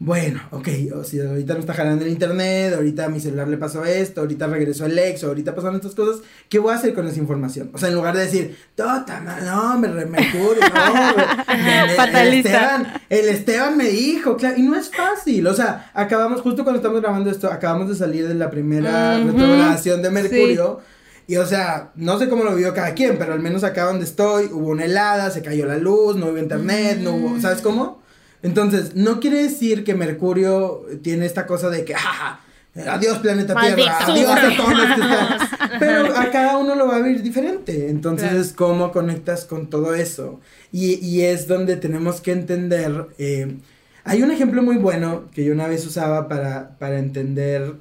bueno, ok, o si ahorita no está jalando el internet, ahorita a mi celular le pasó esto, ahorita regresó el ex, ahorita pasaron estas cosas, ¿qué voy a hacer con esa información? O sea, en lugar de decir, tota, no, me Mercurio, no, el Esteban, el Esteban me dijo, claro, y no es fácil, o sea, acabamos, justo cuando estamos grabando esto, acabamos de salir de la primera retrogradación de Mercurio, y o sea, no sé cómo lo vio cada quien, pero al menos acá donde estoy hubo una helada, se cayó la luz, no hubo internet, no hubo, ¿sabes cómo? Entonces, no quiere decir que Mercurio tiene esta cosa de que, jaja, adiós planeta Tierra, adiós a todos los que están. Pero a cada uno lo va a vivir diferente. Entonces, ¿cómo conectas con todo eso? Y, y es donde tenemos que entender. Eh, hay un ejemplo muy bueno que yo una vez usaba para, para entender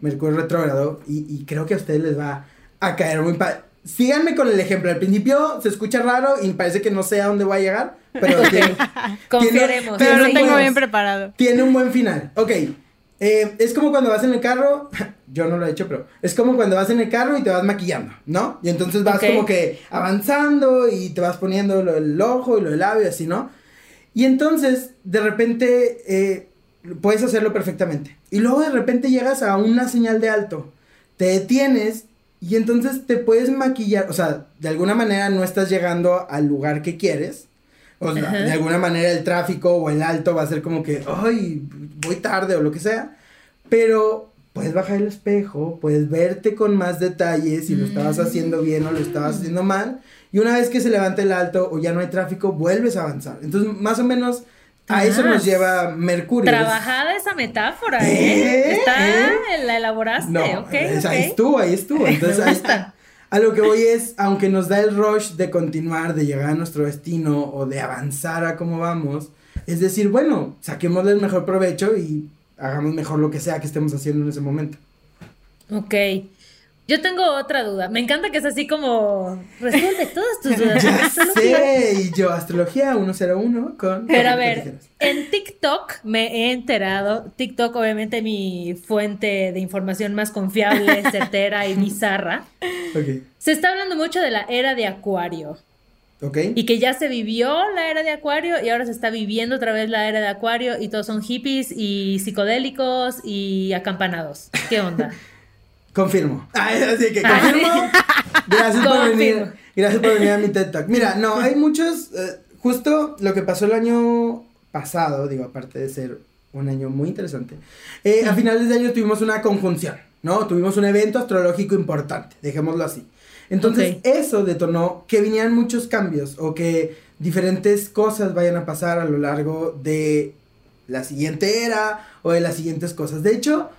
Mercurio retrógrado y, y creo que a ustedes les va a caer muy padre. Síganme con el ejemplo. Al principio se escucha raro y parece que no sé a dónde voy a llegar, pero tiene, Confiaremos. pero lo tengo bien preparado. Tiene un buen final. Ok. Eh, es como cuando vas en el carro, yo no lo he hecho, pero es como cuando vas en el carro y te vas maquillando, ¿no? Y entonces vas como que avanzando y te vas poniendo lo del ojo y lo del labio, así, ¿no? Y entonces, de repente, eh, puedes hacerlo perfectamente. Y luego de repente llegas a una señal de alto, te detienes y entonces te puedes maquillar, o sea, de alguna manera no estás llegando al lugar que quieres. O sea, de alguna manera el tráfico o el alto va a ser como que, ay, voy tarde o lo que sea. Pero puedes bajar el espejo, puedes verte con más detalles si lo estabas mm. haciendo bien o lo estabas haciendo mal. Y una vez que se levanta el alto o ya no hay tráfico, vuelves a avanzar. Entonces, más o menos a eso nos lleva Mercurio. Trabajada esa metáfora, ¿eh? ¿eh? Está, ¿Eh? la elaboraste, no, ok. Ahí estuvo, ahí estuvo. Entonces, ahí está. A lo que voy es, aunque nos da el rush de continuar, de llegar a nuestro destino o de avanzar a cómo vamos, es decir, bueno, saquémosle el mejor provecho y hagamos mejor lo que sea que estemos haciendo en ese momento. Ok. Yo tengo otra duda. Me encanta que es así como resuelve todas tus dudas. ya sé, y yo, Astrología 101 con... Pero a ver, en TikTok me he enterado, TikTok obviamente mi fuente de información más confiable, certera y bizarra. Okay. Se está hablando mucho de la era de Acuario. Ok. Y que ya se vivió la era de Acuario y ahora se está viviendo otra vez la era de Acuario y todos son hippies y psicodélicos y acampanados. ¿Qué onda? Confirmo. así que ah, confirmo. Gracias por venir. Gracias por venir a mi TED Talk. Mira, no, hay muchos. Eh, justo lo que pasó el año pasado, digo, aparte de ser un año muy interesante. Eh, a finales de año tuvimos una conjunción, ¿no? Tuvimos un evento astrológico importante, dejémoslo así. Entonces, eso detonó que vinieran muchos cambios o que diferentes cosas vayan a pasar a lo largo de la siguiente era o de las siguientes cosas. De hecho,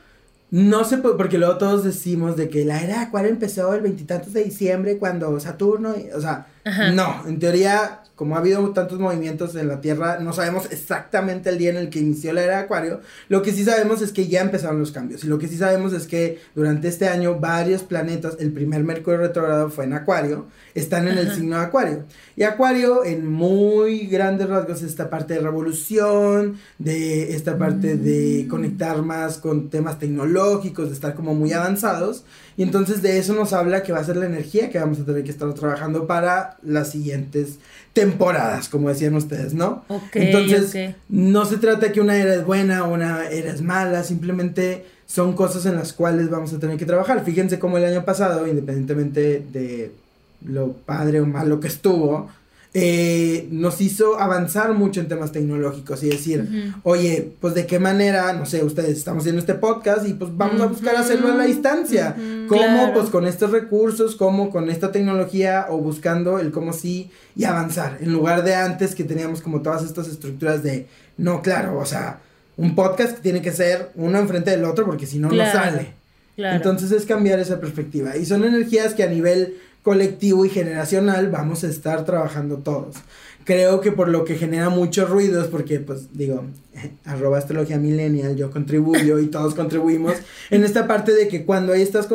no sé, porque luego todos decimos de que la era Acuario empezó el veintitantos de diciembre cuando Saturno, o sea, no, en teoría como ha habido tantos movimientos en la Tierra, no sabemos exactamente el día en el que inició la era de Acuario. Lo que sí sabemos es que ya empezaron los cambios. Y lo que sí sabemos es que durante este año varios planetas, el primer Mercurio retrogrado fue en Acuario, están en el signo de Acuario. Y Acuario en muy grandes rasgos esta parte de revolución, de esta parte de mm. conectar más con temas tecnológicos, de estar como muy avanzados. Y entonces de eso nos habla que va a ser la energía que vamos a tener que estar trabajando para las siguientes temporadas, como decían ustedes, ¿no? Entonces, no se trata que una era es buena o una era es mala, simplemente son cosas en las cuales vamos a tener que trabajar. Fíjense cómo el año pasado, independientemente de lo padre o malo que estuvo, eh, nos hizo avanzar mucho en temas tecnológicos y decir, oye, pues de qué manera, no sé, ustedes estamos haciendo este podcast y pues vamos a buscar hacerlo a la distancia. ¿Cómo? Pues con estos recursos, cómo con esta tecnología o buscando el cómo sí y avanzar. En lugar de antes que teníamos como todas estas estructuras de, no, claro, o sea, un podcast tiene que ser uno enfrente del otro porque si no, no sale. Entonces es cambiar esa perspectiva. Y son energías que a nivel colectivo y generacional vamos a estar trabajando todos. Creo que por lo que genera muchos ruidos, porque pues digo, arroba astrología millennial, yo contribuyo y todos contribuimos en esta parte de que cuando hay estas,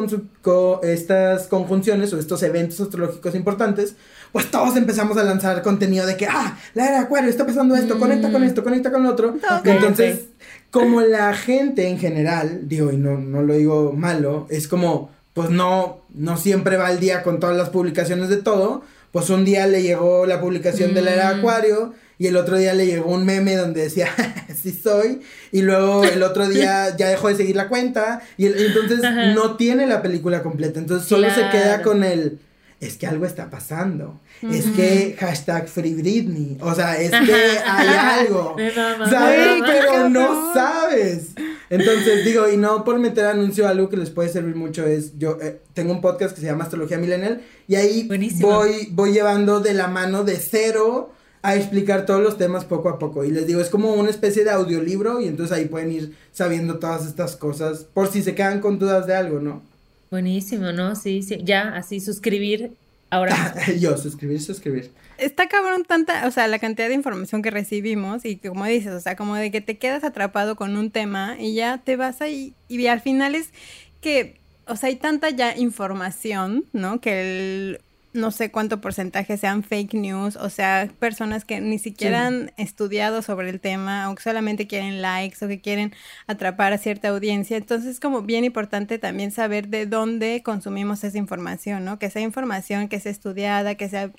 estas conjunciones o estos eventos astrológicos importantes, pues todos empezamos a lanzar contenido de que, ah, la era Acuario, está pasando esto, conecta con esto, conecta con lo otro. Entonces, como la gente en general, digo, y no, no lo digo malo, es como pues no, no siempre va al día con todas las publicaciones de todo. Pues un día le llegó la publicación de la era mm. Acuario y el otro día le llegó un meme donde decía, sí soy, y luego el otro día ya dejó de seguir la cuenta. Y entonces no tiene la película completa, entonces solo se queda con el, es que algo está pasando, es que hashtag Free Britney, o sea, es que hay algo, ¿sabes? Pero no sabes. Entonces, digo, y no por meter anuncio, algo que les puede servir mucho es, yo eh, tengo un podcast que se llama Astrología Millennial y ahí voy, voy llevando de la mano de cero a explicar todos los temas poco a poco. Y les digo, es como una especie de audiolibro y entonces ahí pueden ir sabiendo todas estas cosas por si se quedan con dudas de algo, ¿no? Buenísimo, ¿no? Sí, sí. Ya, así suscribir ahora. Yo, suscribir, suscribir está cabrón tanta, o sea, la cantidad de información que recibimos y que como dices, o sea, como de que te quedas atrapado con un tema y ya te vas ahí y al final es que, o sea, hay tanta ya información, ¿no? Que el no sé cuánto porcentaje sean fake news, o sea, personas que ni siquiera han estudiado sobre el tema o que solamente quieren likes o que quieren atrapar a cierta audiencia. Entonces es como bien importante también saber de dónde consumimos esa información, ¿no? Que sea información que sea estudiada, que sea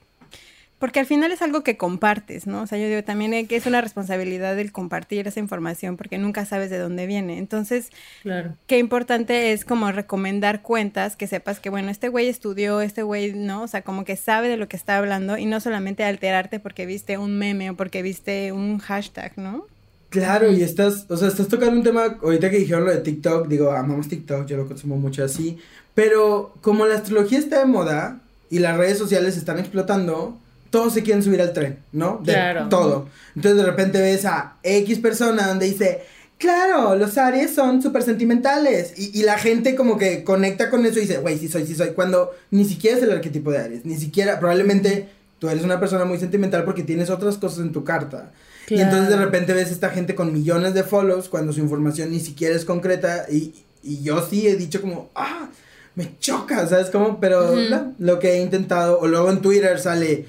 porque al final es algo que compartes, ¿no? O sea, yo digo también que es una responsabilidad el compartir esa información porque nunca sabes de dónde viene. Entonces, claro. qué importante es como recomendar cuentas que sepas que, bueno, este güey estudió, este güey, ¿no? O sea, como que sabe de lo que está hablando y no solamente alterarte porque viste un meme o porque viste un hashtag, ¿no? Claro, y estás, o sea, estás tocando un tema, ahorita que dijeron lo de TikTok, digo, amamos TikTok, yo lo consumo mucho así, pero como la astrología está de moda y las redes sociales están explotando, todos se quieren subir al tren, ¿no? De claro. todo. Entonces de repente ves a X persona donde dice, Claro, los Aries son súper sentimentales y, y, la gente como que conecta con eso y dice, güey, sí soy, sí soy, cuando ni siquiera es el arquetipo de Aries, ni siquiera, probablemente tú eres una persona muy sentimental porque tienes otras cosas en tu carta. Y entonces de repente ves esta gente con millones de follows cuando su información ni siquiera es concreta y, y yo sí he dicho como, ah, me choca, ¿sabes cómo? Pero lo que he intentado, o luego en Twitter sale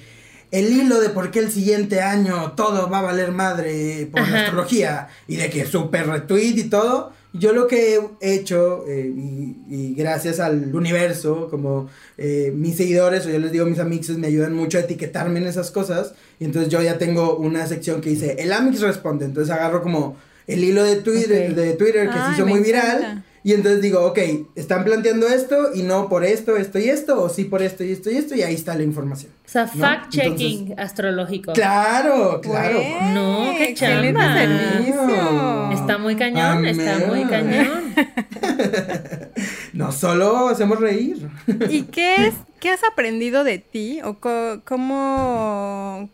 el hilo de por qué el siguiente año todo va a valer madre por la astrología y de que super retweet y todo. Yo lo que he hecho, eh, y, gracias al universo, como eh, mis seguidores, o yo les digo mis amigos, me ayudan mucho a etiquetarme en esas cosas. Y entonces yo ya tengo una sección que dice, el Amix responde. Entonces agarro como el hilo de Twitter, de Twitter que se hizo muy viral. Y entonces digo, ok, están planteando esto y no por esto, esto y esto, o sí por esto y esto y esto, y ahí está la información. O sea, fact-checking astrológico. Claro, claro. no, qué chamba. Está muy cañón, está muy cañón. no solo hacemos reír. ¿Y qué es, qué has aprendido de ti o cómo,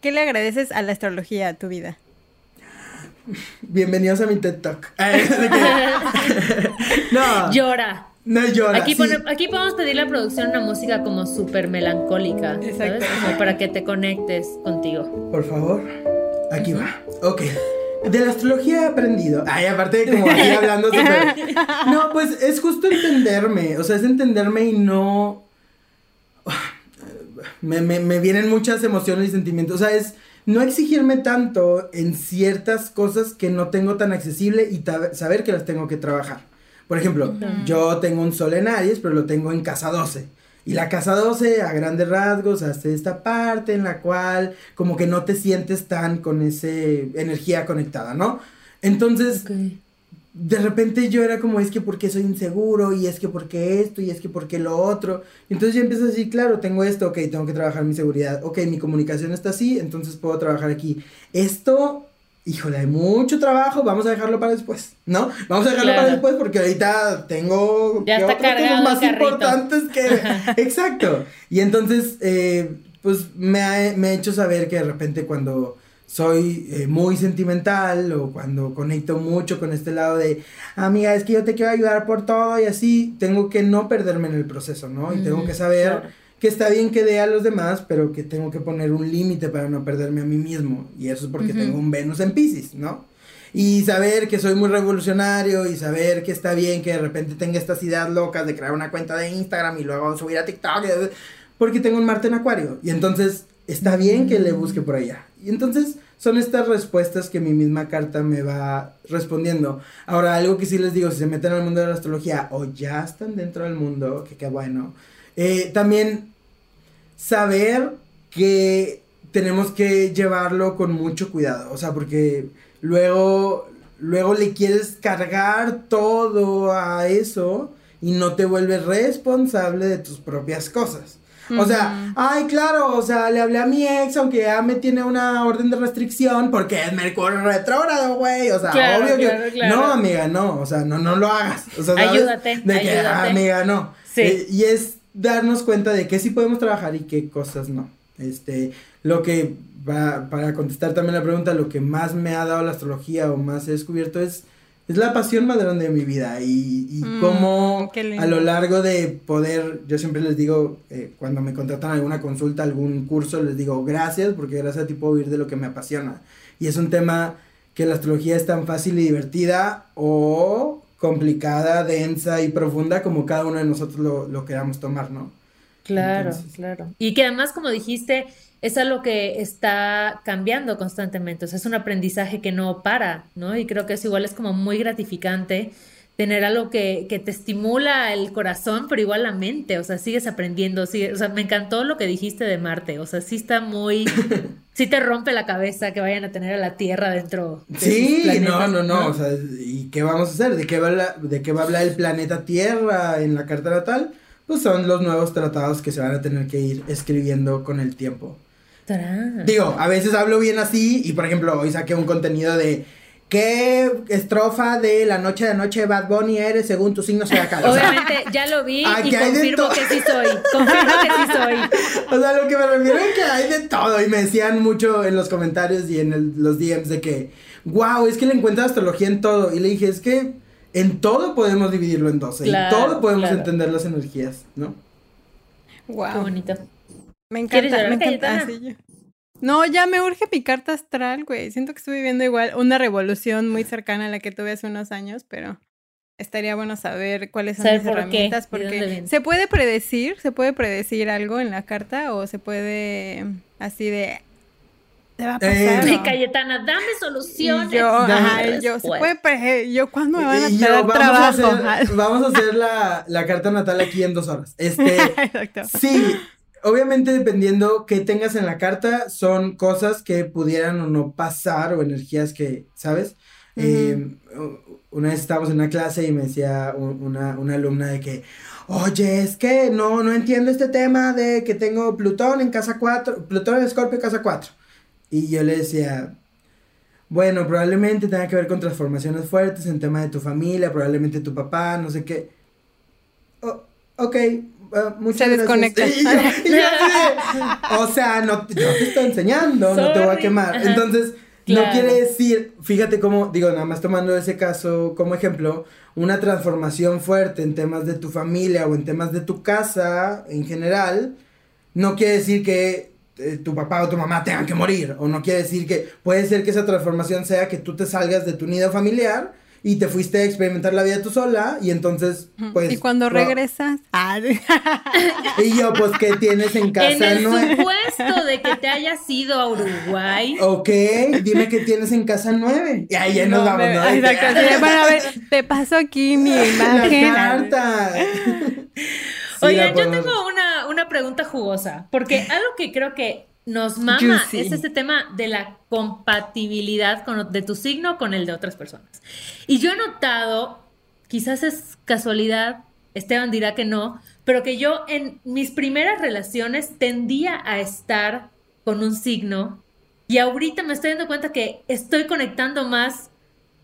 qué le agradeces a la astrología a tu vida? Bienvenidos a mi TED Talk. no. Llora. No llora. Aquí, aquí podemos pedir la producción una música como súper melancólica. ¿sabes? para que te conectes contigo. Por favor. Aquí va. Ok. De la astrología he aprendido. Ay, aparte de como aquí hablando. No, pues es justo entenderme. O sea, es entenderme y no. Me, me, me vienen muchas emociones y sentimientos. O sea, es no exigirme tanto en ciertas cosas que no tengo tan accesible y saber que las tengo que trabajar. Por ejemplo, yo tengo un sol en Aries, pero lo tengo en casa 12. Y la casa 12, a grandes rasgos, hace esta parte en la cual como que no te sientes tan con esa energía conectada, ¿no? Entonces, de repente yo era como, es que porque soy inseguro, y es que porque esto, y es que porque lo otro. Entonces yo empiezo a decir, claro, tengo esto, ok, tengo que trabajar mi seguridad, ok, mi comunicación está así, entonces puedo trabajar aquí. Esto, híjole, hay mucho trabajo, vamos a dejarlo para después, ¿no? Vamos a dejarlo para después porque ahorita tengo ya está cosas más importantes que... Exacto. Y entonces, eh, pues me ha, me ha hecho saber que de repente cuando soy eh, muy sentimental o cuando conecto mucho con este lado de, amiga, es que yo te quiero ayudar por todo y así, tengo que no perderme en el proceso, ¿no? Y tengo que saber que está bien que dé a los demás, pero que tengo que poner un límite para no perderme a mí mismo. Y eso es porque tengo un Venus en Pisces, ¿no? Y saber que soy muy revolucionario y saber que está bien que de repente tenga estas ideas locas de crear una cuenta de Instagram y luego subir a TikTok, porque tengo un Marte en Acuario. Y entonces está bien que le busque por allá. Y entonces son estas respuestas que mi misma carta me va respondiendo. Ahora, algo que sí les digo, si se meten al mundo de la astrología o ya están dentro del mundo, que qué bueno, eh, también saber que tenemos que llevarlo con mucho cuidado, o sea, porque luego, luego le quieres cargar todo a eso y no te vuelves responsable de tus propias cosas. O sea, ay, claro, o sea, le hablé a mi ex, aunque ya me tiene una orden de restricción, porque es Mercurio retrógrado, güey. O sea, obvio que. No, amiga, no. O sea, no, no lo hagas. O sea, ayúdate. De que, amiga, no. Sí. Eh, y es darnos cuenta de que sí podemos trabajar y qué cosas no. Este, lo que va, para contestar también la pregunta, lo que más me ha dado la astrología o más he descubierto es es la pasión más grande de mi vida y, y mm, cómo a lo largo de poder, yo siempre les digo, eh, cuando me contratan alguna consulta, algún curso, les digo gracias porque gracias a ti puedo vivir de lo que me apasiona. Y es un tema que la astrología es tan fácil y divertida o complicada, densa y profunda como cada uno de nosotros lo, lo queramos tomar, ¿no? Claro, claro. Y que además, como dijiste, es algo que está cambiando constantemente, o sea, es un aprendizaje que no para, ¿no? Y creo que eso igual es como muy gratificante tener algo que, que te estimula el corazón, pero igual la mente, o sea, sigues aprendiendo, o sea, me encantó lo que dijiste de Marte, o sea, sí está muy, sí te rompe la cabeza que vayan a tener a la Tierra dentro. De sí, no, no, no, o sea, ¿y qué vamos a hacer? ¿De qué, va ¿De qué va a hablar el planeta Tierra en la carta natal? Pues son los nuevos tratados que se van a tener que ir escribiendo con el tiempo. Digo, a veces hablo bien así y por ejemplo hoy saqué un contenido de ¿Qué estrofa de la noche de noche Bad Bunny eres según tu signo zodiacal? O sea, Obviamente, ya lo vi y confirmo que sí soy. Confirmo que sí soy. O sea, lo que me refiero es que hay de todo. Y me decían mucho en los comentarios y en los DMs de que, wow, es que le encuentro astrología en todo. Y le dije, es que en todo podemos dividirlo en 12. en todo podemos entender las energías, ¿no? Wow. Qué bonito. Me encanta, me encanta. No, ya me urge mi carta astral, güey. Siento que estoy viviendo igual una revolución muy cercana a la que tuve hace unos años, pero estaría bueno saber cuáles son las herramientas porque se puede predecir, se puede predecir algo en la carta o se puede así de te va a pasar. Eh, Cayetana, dame soluciones. yo, ajá, yo, se puede, yo, ¿cuándo me van a dar trabajo? A hacer, vamos a hacer la, la, carta natal aquí en dos horas. Este, Exacto. Sí, obviamente dependiendo qué tengas en la carta, son cosas que pudieran o no pasar o energías que, ¿sabes? Eh, una vez estábamos en una clase y me decía una, una, alumna de que, oye, es que no, no entiendo este tema de que tengo Plutón en casa 4, Plutón en Escorpio en casa 4. Y yo le decía, bueno, probablemente tenga que ver con transformaciones fuertes en tema de tu familia, probablemente tu papá, no sé qué. Oh, ok, Ah, se desconecta. o sea, no, yo te estoy enseñando, no te voy a quemar. Entonces, no quiere decir, fíjate cómo, digo, nada más tomando ese caso como ejemplo, una transformación fuerte en temas de tu familia o en temas de tu casa en general, no quiere decir que eh, tu papá o tu mamá tengan que morir, o no quiere decir que puede ser que esa transformación sea que tú te salgas de tu nido familiar y te fuiste a experimentar la vida tú sola y entonces pues y cuando regresas. Ah. y yo pues qué tienes en casa en el supuesto de que te hayas ido a Uruguay. Ok dime qué tienes en casa nueve. Y ahí ya nos vamos ¿no? exacto bueno a ver te paso aquí mi imagen carta Oigan, yo tengo una, una pregunta jugosa, porque algo que creo que nos mama es este tema de la compatibilidad con, de tu signo con el de otras personas. Y yo he notado, quizás es casualidad, Esteban dirá que no, pero que yo en mis primeras relaciones tendía a estar con un signo y ahorita me estoy dando cuenta que estoy conectando más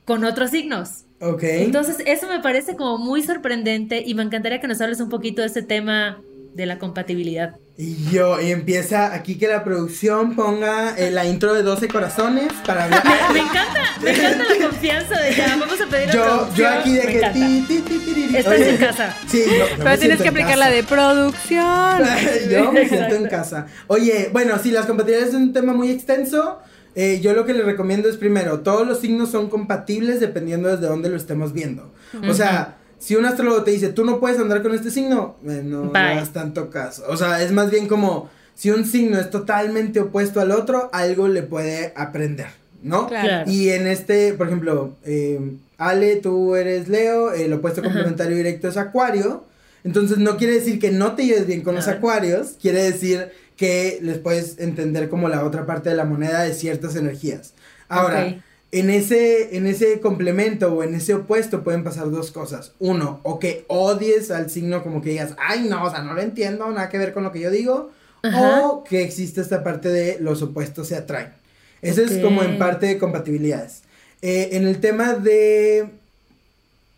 con otros signos. Ok. Entonces, eso me parece como muy sorprendente y me encantaría que nos hables un poquito de este tema de la compatibilidad. Y yo, y empieza aquí que la producción ponga eh, la intro de 12 corazones para hablar. Me, encanta, me encanta la confianza de ya, vamos a pedir yo, Yo aquí de que ti, ti, ti, Estás en casa. Sí, Pero tienes que aplicar la de producción. yo me siento en casa. Oye, bueno, si las compatibilidades es un tema muy extenso. Eh, yo lo que le recomiendo es primero, todos los signos son compatibles dependiendo desde dónde lo estemos viendo. O sea, si un astrólogo te dice, tú no puedes andar con este signo, eh, no, no hagas tanto caso. O sea, es más bien como, si un signo es totalmente opuesto al otro, algo le puede aprender, ¿no? Claro. Y en este, por ejemplo, eh, Ale, tú eres Leo, el opuesto complementario directo es Acuario. Entonces no quiere decir que no te lleves bien con los acuarios, quiere decir que les puedes entender como la otra parte de la moneda de ciertas energías. Ahora, en ese, en ese complemento o en ese opuesto pueden pasar dos cosas. Uno, o que odies al signo como que digas, ay no, o sea, no lo entiendo, nada que ver con lo que yo digo. O que existe esta parte de los opuestos se atraen. Eso es como en parte de compatibilidades. Eh, en el tema de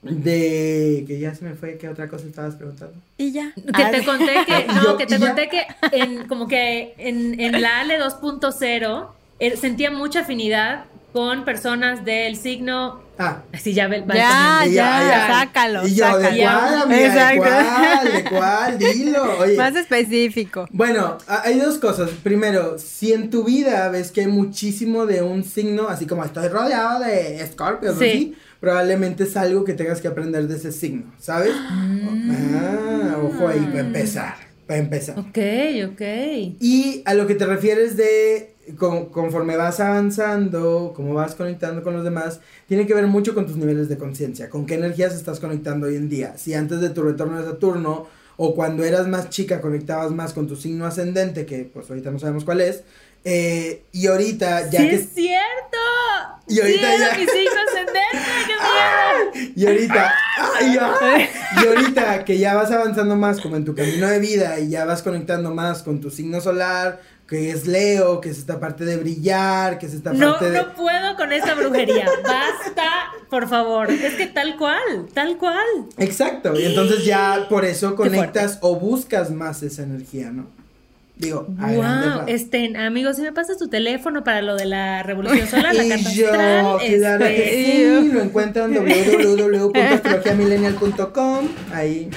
de que ya se me fue, ¿qué otra cosa estabas preguntando? Y ya. Que te conté que, no, que te conté que en, como que en, en la ALE 2.0 er, sentía mucha afinidad con personas del signo. Ah. Así ya ya, ya, ya, sácalo. Y yo, sácalo. ¿de cuál, ¿De cuál? ¿De cuál? Dilo. Oye. Más específico. Bueno, hay dos cosas. Primero, si en tu vida ves que hay muchísimo de un signo, así como estoy rodeado de escorpios, sí. ¿sí? probablemente es algo que tengas que aprender de ese signo, ¿sabes? Mm. Ah, ojo ahí, para empezar. Para empezar. Ok, ok. Y a lo que te refieres de conforme vas avanzando, como vas conectando con los demás, tiene que ver mucho con tus niveles de conciencia, con qué energías estás conectando hoy en día. Si antes de tu retorno de Saturno o cuando eras más chica conectabas más con tu signo ascendente, que pues ahorita no sabemos cuál es, eh, y ahorita ya sí que... es cierto! Y ahorita sí, ya... mi signo ascendente! ¡Qué miedo! Y ahorita... y ahorita que ya vas avanzando más como en tu camino de vida y ya vas conectando más con tu signo solar, que es Leo, que es esta parte de brillar, que es esta no, parte de... No puedo con esta brujería. Basta, por favor. Es que tal cual, tal cual. Exacto. Y entonces ya por eso conectas o buscas más esa energía, ¿no? Digo, wow, este, amigos, si me pasas tu teléfono para lo de la revolución solar, la carta yo, astral, claro este... sí, lo encuentran www.astrologiamillennial.com, ahí.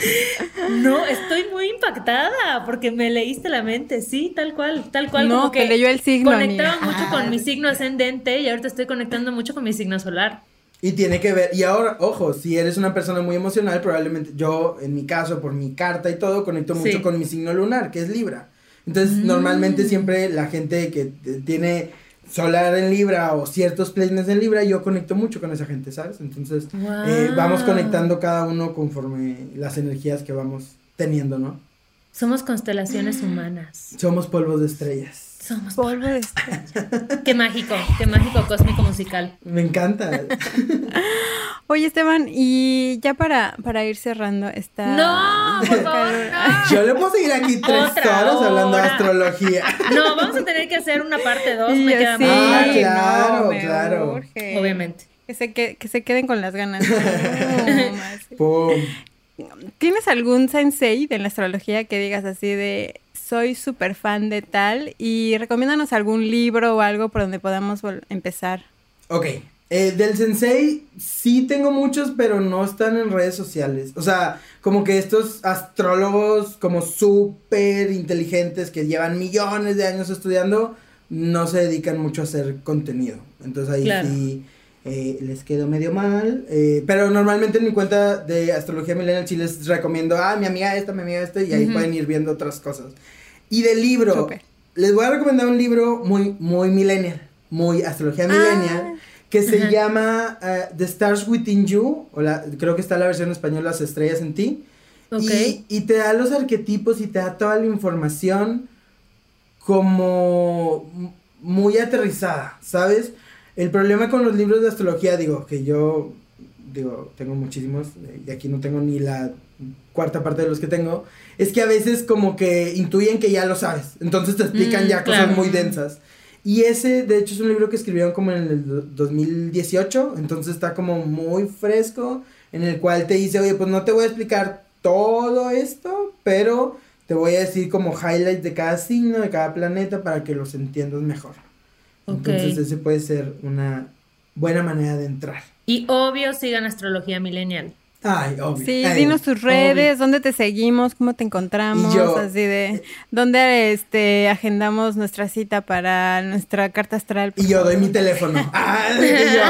No, estoy muy impactada porque me leíste la mente, sí, tal cual, tal cual. No, como que leyó el signo. Conectaba amiga. mucho con mi signo ascendente y ahorita estoy conectando mucho con mi signo solar. Y tiene que ver, y ahora, ojo, si eres una persona muy emocional, probablemente yo, en mi caso, por mi carta y todo, conecto mucho Sí. con mi signo lunar, que es Libra. Entonces, Mm. normalmente siempre la gente que tiene solar en Libra o ciertos planes en Libra, yo conecto mucho con esa gente, ¿sabes? Entonces, eh, vamos conectando cada uno conforme las energías que vamos teniendo, ¿no? Somos constelaciones humanas. Somos polvos de estrellas. Somos Polvo de estrella. Qué mágico, qué mágico cósmico musical. Me encanta. Oye, Esteban, y ya para, para ir cerrando esta... No, por favor, no. Yo le puedo seguir aquí tres Otra horas hablando de astrología. No, vamos a tener que hacer una parte 2, Y me queda sí, Ah, claro. claro, no, me claro. urge. Obviamente. Que se, que, que se queden con las ganas. No, más. Pum. ¿Tienes algún sensei de la astrología que digas así de soy súper fan de tal y recomiéndanos algún libro o algo por donde podamos empezar? Ok. eh, del sensei sí tengo muchos, pero no están en redes sociales. O sea, como que estos astrólogos como súper inteligentes que llevan millones de años estudiando, no se dedican mucho a hacer contenido. Entonces ahí Claro. sí eh, les quedó medio mal. eh, pero normalmente en mi cuenta de Astrología Millennial sí les recomiendo, ah, mi amiga esta, mi amiga esta, y ahí pueden ir viendo otras cosas. Y del libro, les voy a recomendar un libro muy, muy millennial, muy Astrología Millennial que se llama eh, The Stars Within You, o la, creo que está la versión en español Las Estrellas en Ti, Ok. y, y te da los arquetipos y te da toda la información como muy aterrizada, ¿sabes? El problema con los libros de astrología, digo, que yo, digo, tengo muchísimos, y aquí no tengo ni la cuarta parte de los que tengo, es que a veces como que intuyen que ya lo sabes, entonces te explican Mm, ya cosas claro. muy densas. Y ese, de hecho, es un libro que escribieron como en el do- 2018, entonces está como muy fresco, en el cual te dice, oye, pues no te voy a explicar todo esto, pero te voy a decir como highlights de cada signo, de cada planeta, para que los entiendas mejor. Entonces ese puede ser una buena manera de entrar. Y obvio sigan Astrología Millennial. Ay, obvio. Sí, Ay, dinos tus redes, dónde te seguimos, cómo te encontramos, yo- así de dónde este agendamos nuestra cita para nuestra carta astral. Y yo doy mi teléfono. Ah, y yo,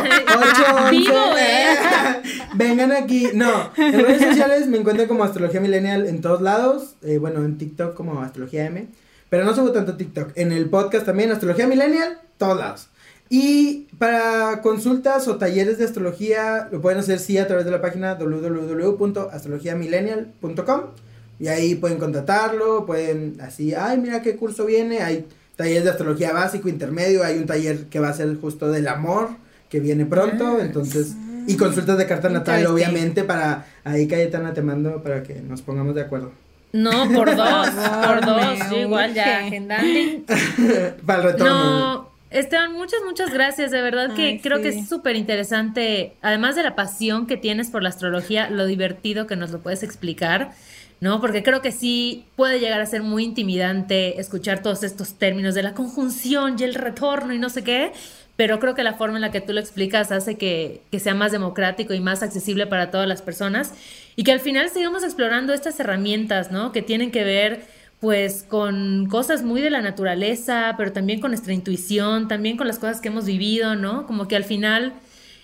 8, Vivo, ¿eh? Vengan aquí. No, en redes sociales me encuentran como Astrología Millennial en todos lados. eh, bueno, en TikTok como Astrología M. Pero no subo tanto TikTok. En el podcast también, Astrología Millennial, todos lados. Y para consultas o talleres de astrología, lo pueden hacer sí a través de la página www.astrologiamillennial.com y ahí pueden contratarlo, pueden así, ay, mira qué curso viene, hay talleres de astrología básico, intermedio, hay un taller que va a ser justo del amor, que viene pronto, Ah, entonces, y consultas de carta natal, obviamente, para, ahí Cayetana te mando para que nos pongamos de acuerdo. No, por dos, por dos. Yo igual ya urge. agendando. para el retorno. No, Esteban, muchas, muchas gracias. De verdad que Ay, creo que sí. es súper interesante, además de la pasión que tienes por la astrología, lo divertido que nos lo puedes explicar, ¿no? Porque creo que sí puede llegar a ser muy intimidante escuchar todos estos términos de la conjunción y el retorno y no sé qué, pero creo que la forma en la que tú lo explicas hace que, que sea más democrático y más accesible para todas las personas y que al final sigamos explorando estas herramientas, ¿no? Que tienen que ver pues con cosas muy de la naturaleza, pero también con nuestra intuición, también con las cosas que hemos vivido, ¿no? Como que al final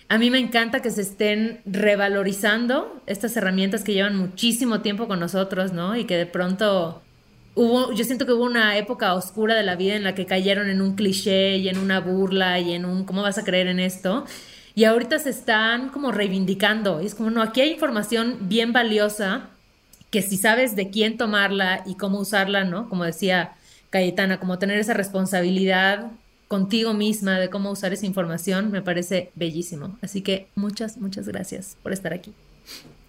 a mí me encanta que se estén revalorizando estas herramientas que llevan muchísimo tiempo con nosotros, ¿no? Y que de pronto hubo, yo siento que hubo una época oscura de la vida en la que cayeron en un cliché y en una burla y en un ¿cómo vas a creer en esto? Y ahorita se están como reivindicando. Y es como, no, aquí hay información bien valiosa que si sabes de quién tomarla y cómo usarla, ¿no? Como decía Cayetana, como tener esa responsabilidad contigo misma de cómo usar esa información, me parece bellísimo. Así que muchas, muchas gracias por estar aquí.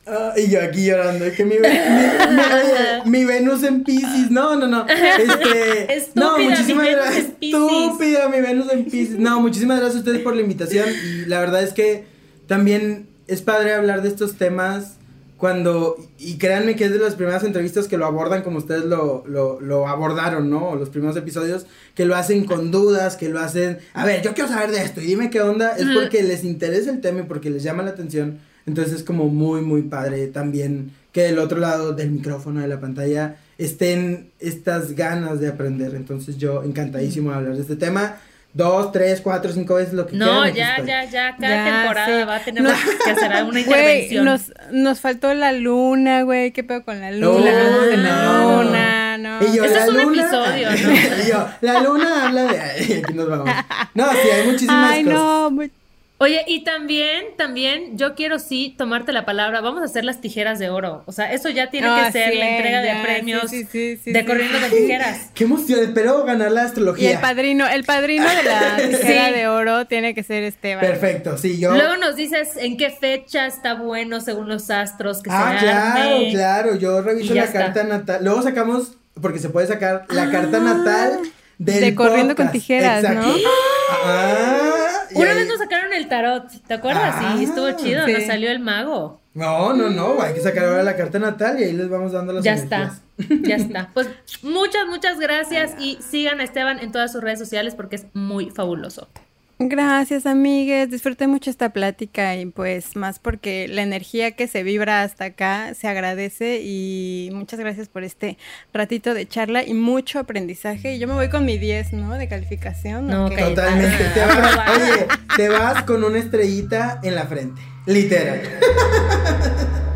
Ah, y yo aquí llorando, es que mi, mi, mi, mi Venus en Pisces, no, no, no, este, Estúpida, no, muchísimas gracias, estúpida, mi Venus en Pisces, no, muchísimas gracias a ustedes por la invitación, y la verdad es que también es padre hablar de estos temas cuando, y créanme que es de las primeras entrevistas que lo abordan como ustedes lo, lo, lo abordaron, ¿no? Los primeros episodios, que lo hacen con dudas, que lo hacen, a ver, yo quiero saber de esto, y dime qué onda, es porque les interesa el tema y porque les llama la atención, entonces es como muy, muy padre también que del otro lado del micrófono, de la pantalla, estén estas ganas de aprender, entonces yo encantadísimo de hablar de este tema, dos, tres, cuatro, cinco veces lo que No, quieran, aquí ya, ya, ya, cada Ya, temporada sí. va a tener No. que hacer una Güey, intervención. nos, nos faltó la luna, güey. ¿Qué pedo con la luna? Uy, Hablamos de la no. luna, ¿no? Y yo, la es un luna, episodio, ¿no? y yo, la luna habla de... Aquí nos vamos. No, sí, hay muchísimas Ay, cosas. no. muy- Oye, y también, también, yo quiero sí tomarte la palabra. Vamos a hacer las tijeras de oro. O sea, eso ya tiene Ah, que ser sí, la entrega ya, de premios sí, sí, sí, de sí. corriendo con tijeras. Qué emoción, espero ganar la Y astrología. el padrino, el padrino de la tijera Sí. de oro tiene que ser Esteban. Perfecto, sí, yo... Luego nos dices en qué fecha está bueno según los astros que ah, se claro, arme. claro, yo reviso Y la está. carta natal. Luego sacamos, porque se puede sacar la carta natal del de Corriendo con. Tijeras, Exacto. ¿no? Ah, y Una ahí- vez nos sacaron el tarot, ¿te acuerdas? Ah, y estuvo chido, sí. nos salió el mago. No, no, no, hay que sacar ahora la carta natal y ahí les vamos dando las Ya energías. está, ya está. Pues muchas, muchas gracias y sigan a Esteban en todas sus redes sociales porque es muy fabuloso. Gracias, amigues. Disfruté mucho esta plática y pues más porque la energía que se vibra hasta acá se agradece y muchas gracias por este ratito de charla y mucho aprendizaje. Y yo me voy con mi 10, ¿no? De calificación. No, ¿o qué? cállate. Totalmente. Ah, Te vas, oye, te vas con una estrellita en la frente. Literal.